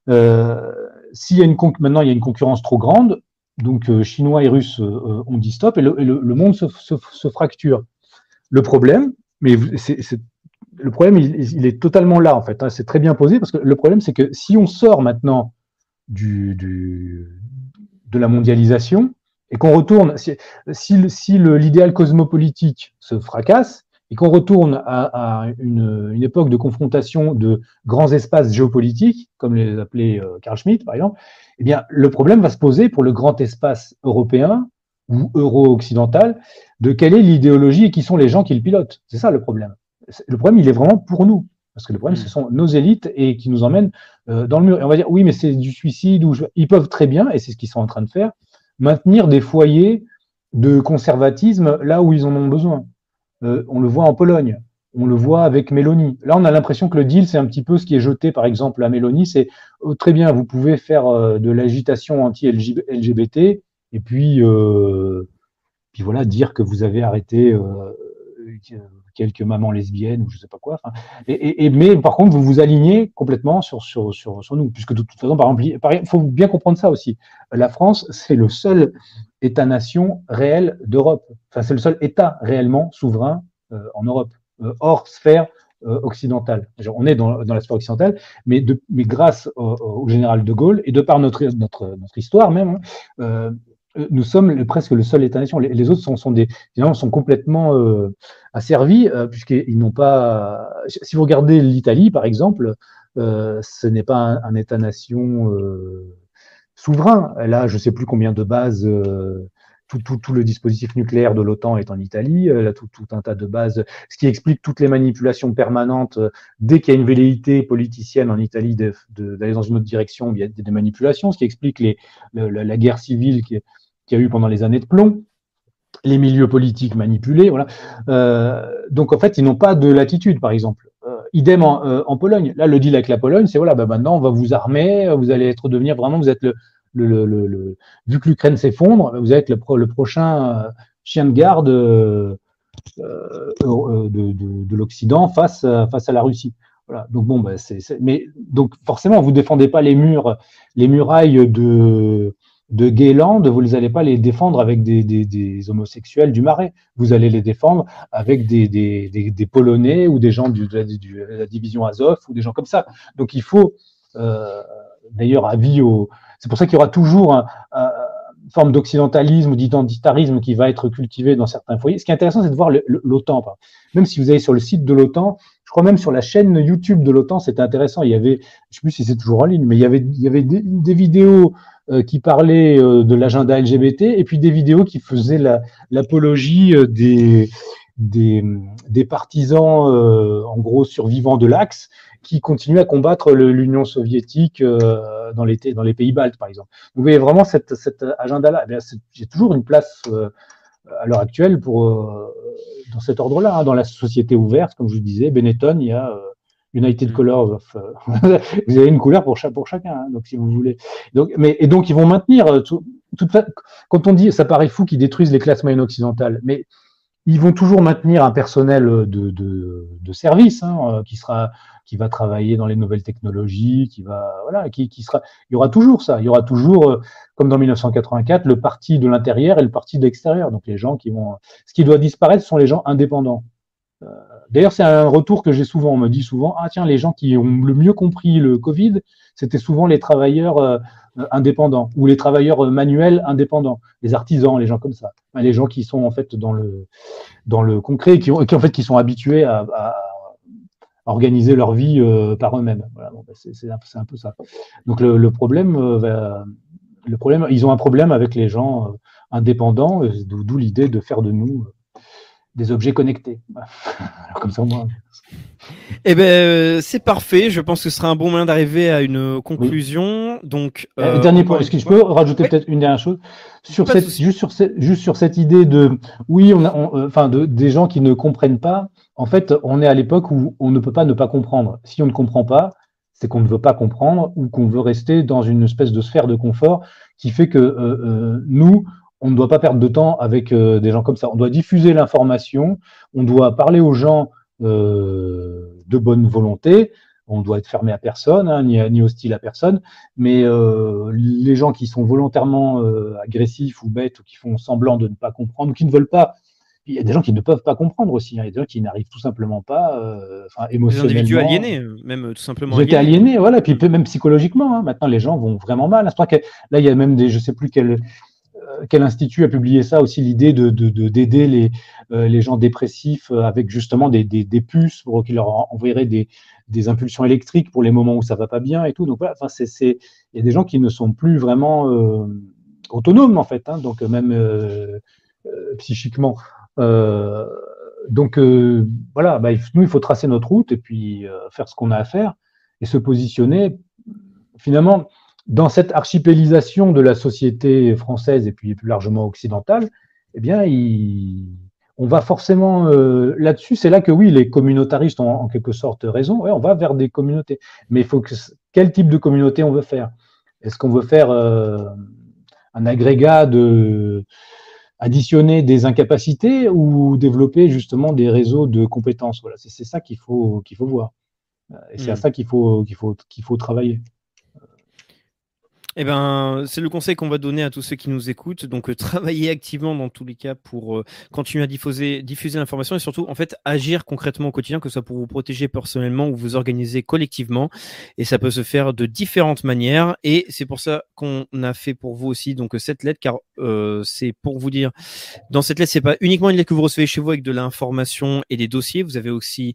Euh, s'il y a une maintenant il y a une concurrence trop grande, donc chinois et russes ont dit stop et le, le, monde se, se, fracture. Le problème, mais c'est le problème, il, il, est totalement là en fait. Hein, c'est très bien posé parce que le problème, c'est que si on sort maintenant du, du, de la mondialisation et qu'on retourne, si, l'idéal cosmopolitique se fracasse et qu'on retourne à, une, époque de confrontation de grands espaces géopolitiques, comme les appelait euh, Carl Schmitt par exemple, eh bien le problème va se poser pour le grand espace européen ou euro-occidental de quelle est l'idéologie et qui sont les gens qui le pilotent. C'est ça le problème. Le problème, il est vraiment pour nous. Parce que le problème, ce mm. sont nos élites et qui nous emmènent euh, dans le mur. Et on va dire, oui, mais c'est du suicide. Ou Ils peuvent très bien, et c'est ce qu'ils sont en train de faire, maintenir des foyers de conservatisme là où ils en ont besoin. Euh, on le voit en Pologne, on le voit avec Mélanie. Là, on a l'impression que le deal, c'est un petit peu ce qui est jeté, par exemple, à Mélanie. C'est oh, très bien, vous pouvez faire euh, de l'agitation anti-LGBT et puis, puis voilà, dire que vous avez arrêté quelques mamans lesbiennes ou je sais pas quoi. Et, mais par contre, vous vous alignez complètement sur, sur, sur, sur nous, puisque de toute façon, par exemple, il faut bien comprendre ça aussi. La France, c'est le seul État-nation réel d'Europe. Enfin, c'est le seul État réellement souverain euh, en Europe, euh, hors sphère euh, occidentale. on est dans, dans, la sphère occidentale, mais, de, mais grâce au, général de Gaulle et de par notre, notre, notre histoire même, hein, nous sommes presque le seul État-nation. Les, autres sont, complètement euh, asservis, euh, puisqu'ils n'ont pas. Si vous regardez l'Italie, par exemple, ce n'est pas un, État-nation souverain. Elle a, je ne sais plus combien de bases. Tout, le dispositif nucléaire de l'OTAN est en Italie, tout, un tas de bases, ce qui explique toutes les manipulations permanentes. Dès qu'il y a une velléité politicienne en Italie d'aller dans une autre direction, il y a des, manipulations, ce qui explique la guerre civile qui, qu'il y a eu pendant les années de plomb, les milieux politiques manipulés. Voilà. Euh, donc en fait, ils n'ont pas de latitude, par exemple. Euh, idem euh, en, Pologne. Là, le deal avec la Pologne, c'est voilà, bah, maintenant on va vous armer, vous allez être devenir vraiment, vous êtes le, vu que l'Ukraine s'effondre, vous êtes le, le prochain chien de garde de, de, l'Occident face, face à la Russie. Voilà. Donc bon, bah, c'est, mais donc forcément, vous défendez pas les murs, les murailles de de Guéland, vous n'allez pas les défendre avec des, homosexuels du Marais. Vous allez les défendre avec des, Polonais ou des gens de, la, division Azov ou des gens comme ça. Donc il faut, euh, d'ailleurs, avis au. C'est pour ça qu'il y aura toujours une forme d'occidentalisme ou d'identitarisme qui va être cultivé dans certains foyers. Ce qui est intéressant, c'est de voir l'OTAN. Même si vous allez sur le site de l'OTAN, je crois même sur la chaîne YouTube de l'OTAN, c'était intéressant. Il y avait, je ne sais plus si c'est toujours en ligne, mais il y avait, des vidéos qui parlaient euh, de l'agenda LGBT et puis des vidéos qui faisaient l'apologie euh, des, des, partisans, en gros, survivants de l'Axe qui continuaient à combattre l'Union soviétique dans, les, dans les pays baltes, par exemple. vous voyez vraiment cet, cet agenda-là. Eh j'ai toujours une place à l'heure actuelle pour, dans cet ordre-là, hein. dans la société ouverte, comme je vous disais, Benetton, il y a United mm. Colors of. Euh, [LAUGHS] vous avez une couleur pour, pour chacun, hein, donc si vous voulez. Donc, mais, et donc ils vont maintenir. Euh, tout, quand on dit, ça paraît fou qu'ils détruisent les classes moyennes occidentales, mais ils vont toujours maintenir un personnel de, de, de service hein, euh, qui sera qui va travailler dans les nouvelles technologies, qui va voilà, qui, qui sera. Il y aura toujours ça. Il y aura toujours, comme dans 1984, le parti de l'intérieur et le parti de l'extérieur. Donc les gens qui vont. Ce qui doit disparaître ce sont les gens indépendants. D'ailleurs, c'est un retour que j'ai souvent. On me dit souvent, ah tiens, les gens qui ont le mieux compris le Covid, c'était souvent les travailleurs euh, indépendants ou les travailleurs euh, manuels indépendants, les artisans, les gens comme ça, les gens qui sont en fait dans le dans le concret, qui, en fait qui sont habitués à, organiser leur vie euh, par eux-mêmes. Voilà, ben, c'est un, peu ça. Donc le, problème, le problème, ils ont un problème avec les gens indépendants, d'où l'idée de faire de nous des objets connectés. [LAUGHS] comme ça, moi. Eh ben, euh, c'est parfait. Je pense que ce sera un bon moyen d'arriver à une conclusion. Donc, euh, euh, dernier point. Est-ce que je peux rajouter peut-être une dernière chose sur cette, juste sur cette, juste sur cette idée de, oui, on a, enfin, de, des gens qui ne comprennent pas. En fait, on est à l'époque où on ne peut pas ne pas comprendre. Si on ne comprend pas, c'est qu'on ne veut pas comprendre ou qu'on veut rester dans une espèce de sphère de confort qui fait que nous, on ne doit pas perdre de temps avec euh, des gens comme ça. On doit diffuser l'information, on doit parler aux gens euh, de bonne volonté, on doit être fermé à personne, hein, ni, hostile à personne, mais euh, les gens qui sont volontairement agressifs ou bêtes ou qui font semblant de ne pas comprendre ou qui ne veulent pas, il y a des gens qui ne peuvent pas comprendre aussi, hein. il y a des gens qui n'arrivent tout simplement pas, enfin émotionnellement. Des individus aliénés, même tout simplement. Ils étaient aliénés, voilà, puis même psychologiquement. Hein. maintenant, les gens vont vraiment mal. Là, il y a même des, je sais plus quel euh, quel institut a publié ça aussi, l'idée de, d'aider les, euh, les gens dépressifs euh, avec justement des, des, puces pour qu'ils leur enverraient des, des impulsions électriques pour les moments où ça va pas bien et tout. Donc voilà, enfin, il y a des gens qui ne sont plus vraiment autonomes en fait, hein, donc même psychiquement. donc voilà, bah, nous il faut tracer notre route et puis faire ce qu'on a à faire et se positionner. Finalement, dans cette archipélisation de la société française et puis plus largement occidentale, eh bien, on va forcément euh, là-dessus. C'est là que oui, les communautaristes ont en quelque sorte raison. on va vers des communautés, mais il faut que quel type de communauté on veut faire? Est-ce qu'on veut faire euh, un agrégat de additionner des incapacités ou développer justement des réseaux de compétences? Voilà, c'est ça qu'il faut qu'il faut voir. Et c'est à hmm. ça qu'il faut qu'il faut qu'il faut travailler. Eh ben, c'est le conseil qu'on va donner à tous ceux qui nous écoutent. Donc, euh, [LAUGHS] travailler activement dans tous les cas pour euh, continuer à diffuser, diffuser l'information et surtout, en fait, agir concrètement au quotidien, que ce soit pour vous protéger personnellement ou vous organiser collectivement. Et ça peut se faire de différentes manières. Et c'est pour ça qu'on a fait pour vous aussi donc cette lettre, car euh, c'est pour vous dire, dans cette lettre, c'est pas uniquement une lettre que vous recevez chez vous avec de l'information et des dossiers. Vous avez aussi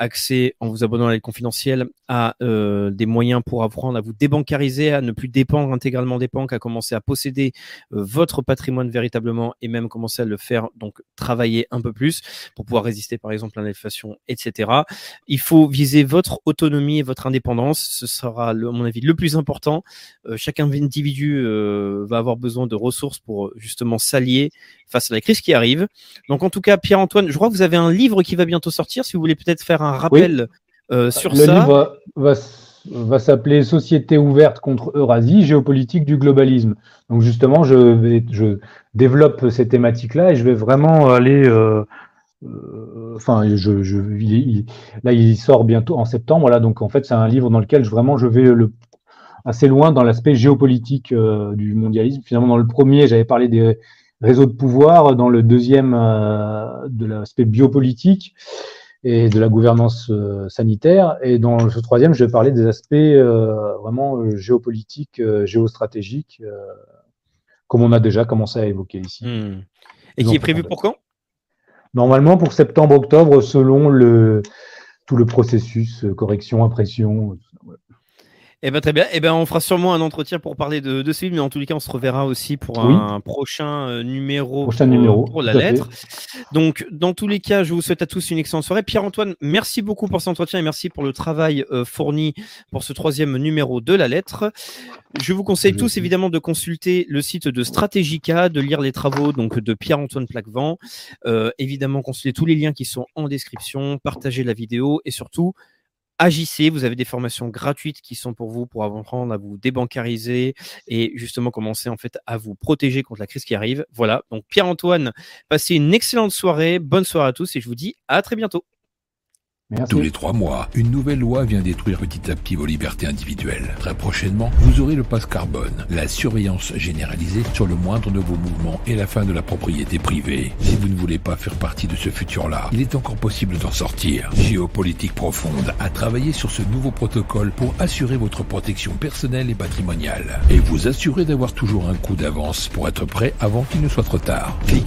accès, en vous abonnant à la lettre confidentielle, à des moyens pour apprendre à vous débancariser, à ne plus dépendre dépendre intégralement des banques, à commencer à posséder euh, votre patrimoine véritablement et même commencer à le faire donc travailler un peu plus pour pouvoir résister par exemple à l'inflation, etc. Il faut viser votre autonomie et votre indépendance. Ce sera, à mon avis, le plus important. Euh, chaque individu euh, va avoir besoin de ressources pour justement s'allier face à la crise qui arrive. Donc en tout cas, Pierre-Antoine, je crois que vous avez un livre qui va bientôt sortir. Si vous voulez peut-être faire un rappel sur le ça. Livre va va s'appeler Société ouverte contre Eurasie, géopolitique du globalisme. Donc justement, je, vais, je développe ces thématiques-là et je vais vraiment aller. Euh, euh, enfin, je, je là, il sort bientôt en septembre. Voilà, donc en fait, c'est un livre dans lequel je, vraiment je vais le, assez loin dans l'aspect géopolitique euh, du mondialisme. Finalement, dans le premier, j'avais parlé des réseaux de pouvoir. Dans le deuxième, de l'aspect biopolitique et de la gouvernance euh, sanitaire. Et dans ce troisième, je vais parler des aspects euh, vraiment euh, géopolitiques, géostratégiques, comme on a déjà commencé à évoquer ici. Hmm. Et qui est prévu pour quand? Normalement pour septembre-octobre, selon le, tout le processus, correction, impression. Eh ben, très bien. Eh ben, on fera sûrement un entretien pour parler de, de ce film, mais en tous les cas, on se reverra aussi pour un prochain euh, numéro, prochain pour, numéro pour la lettre. Donc, dans tous les cas, je vous souhaite à tous une excellente soirée. Pierre-Antoine, merci beaucoup pour cet entretien et merci pour le travail euh, fourni pour ce troisième numéro de la lettre. Je vous conseille tous évidemment de consulter le site de Stratégica, de lire les travaux donc de Pierre-Antoine Plaquevent. Euh, évidemment, consulter tous les liens qui sont en description, partager la vidéo et surtout agissez, vous avez des formations gratuites qui sont pour vous pour apprendre à vous débancariser et justement commencer en fait à vous protéger contre la crise qui arrive. Voilà, donc Pierre-Antoine, passez une excellente soirée, bonne soirée à tous et je vous dis à très bientôt. Tous les trois mois, une nouvelle loi vient détruire petit à petit vos libertés individuelles. Très prochainement, vous aurez le passe carbone, la surveillance généralisée sur le moindre de vos mouvements et la fin de la propriété privée. Si vous ne voulez pas faire partie de ce futur-là, il est encore possible d'en sortir. Géopolitique profonde a travaillé sur ce nouveau protocole pour assurer votre protection personnelle et patrimoniale et vous assurer d'avoir toujours un coup d'avance pour être prêt avant qu'il ne soit trop tard. Cliquez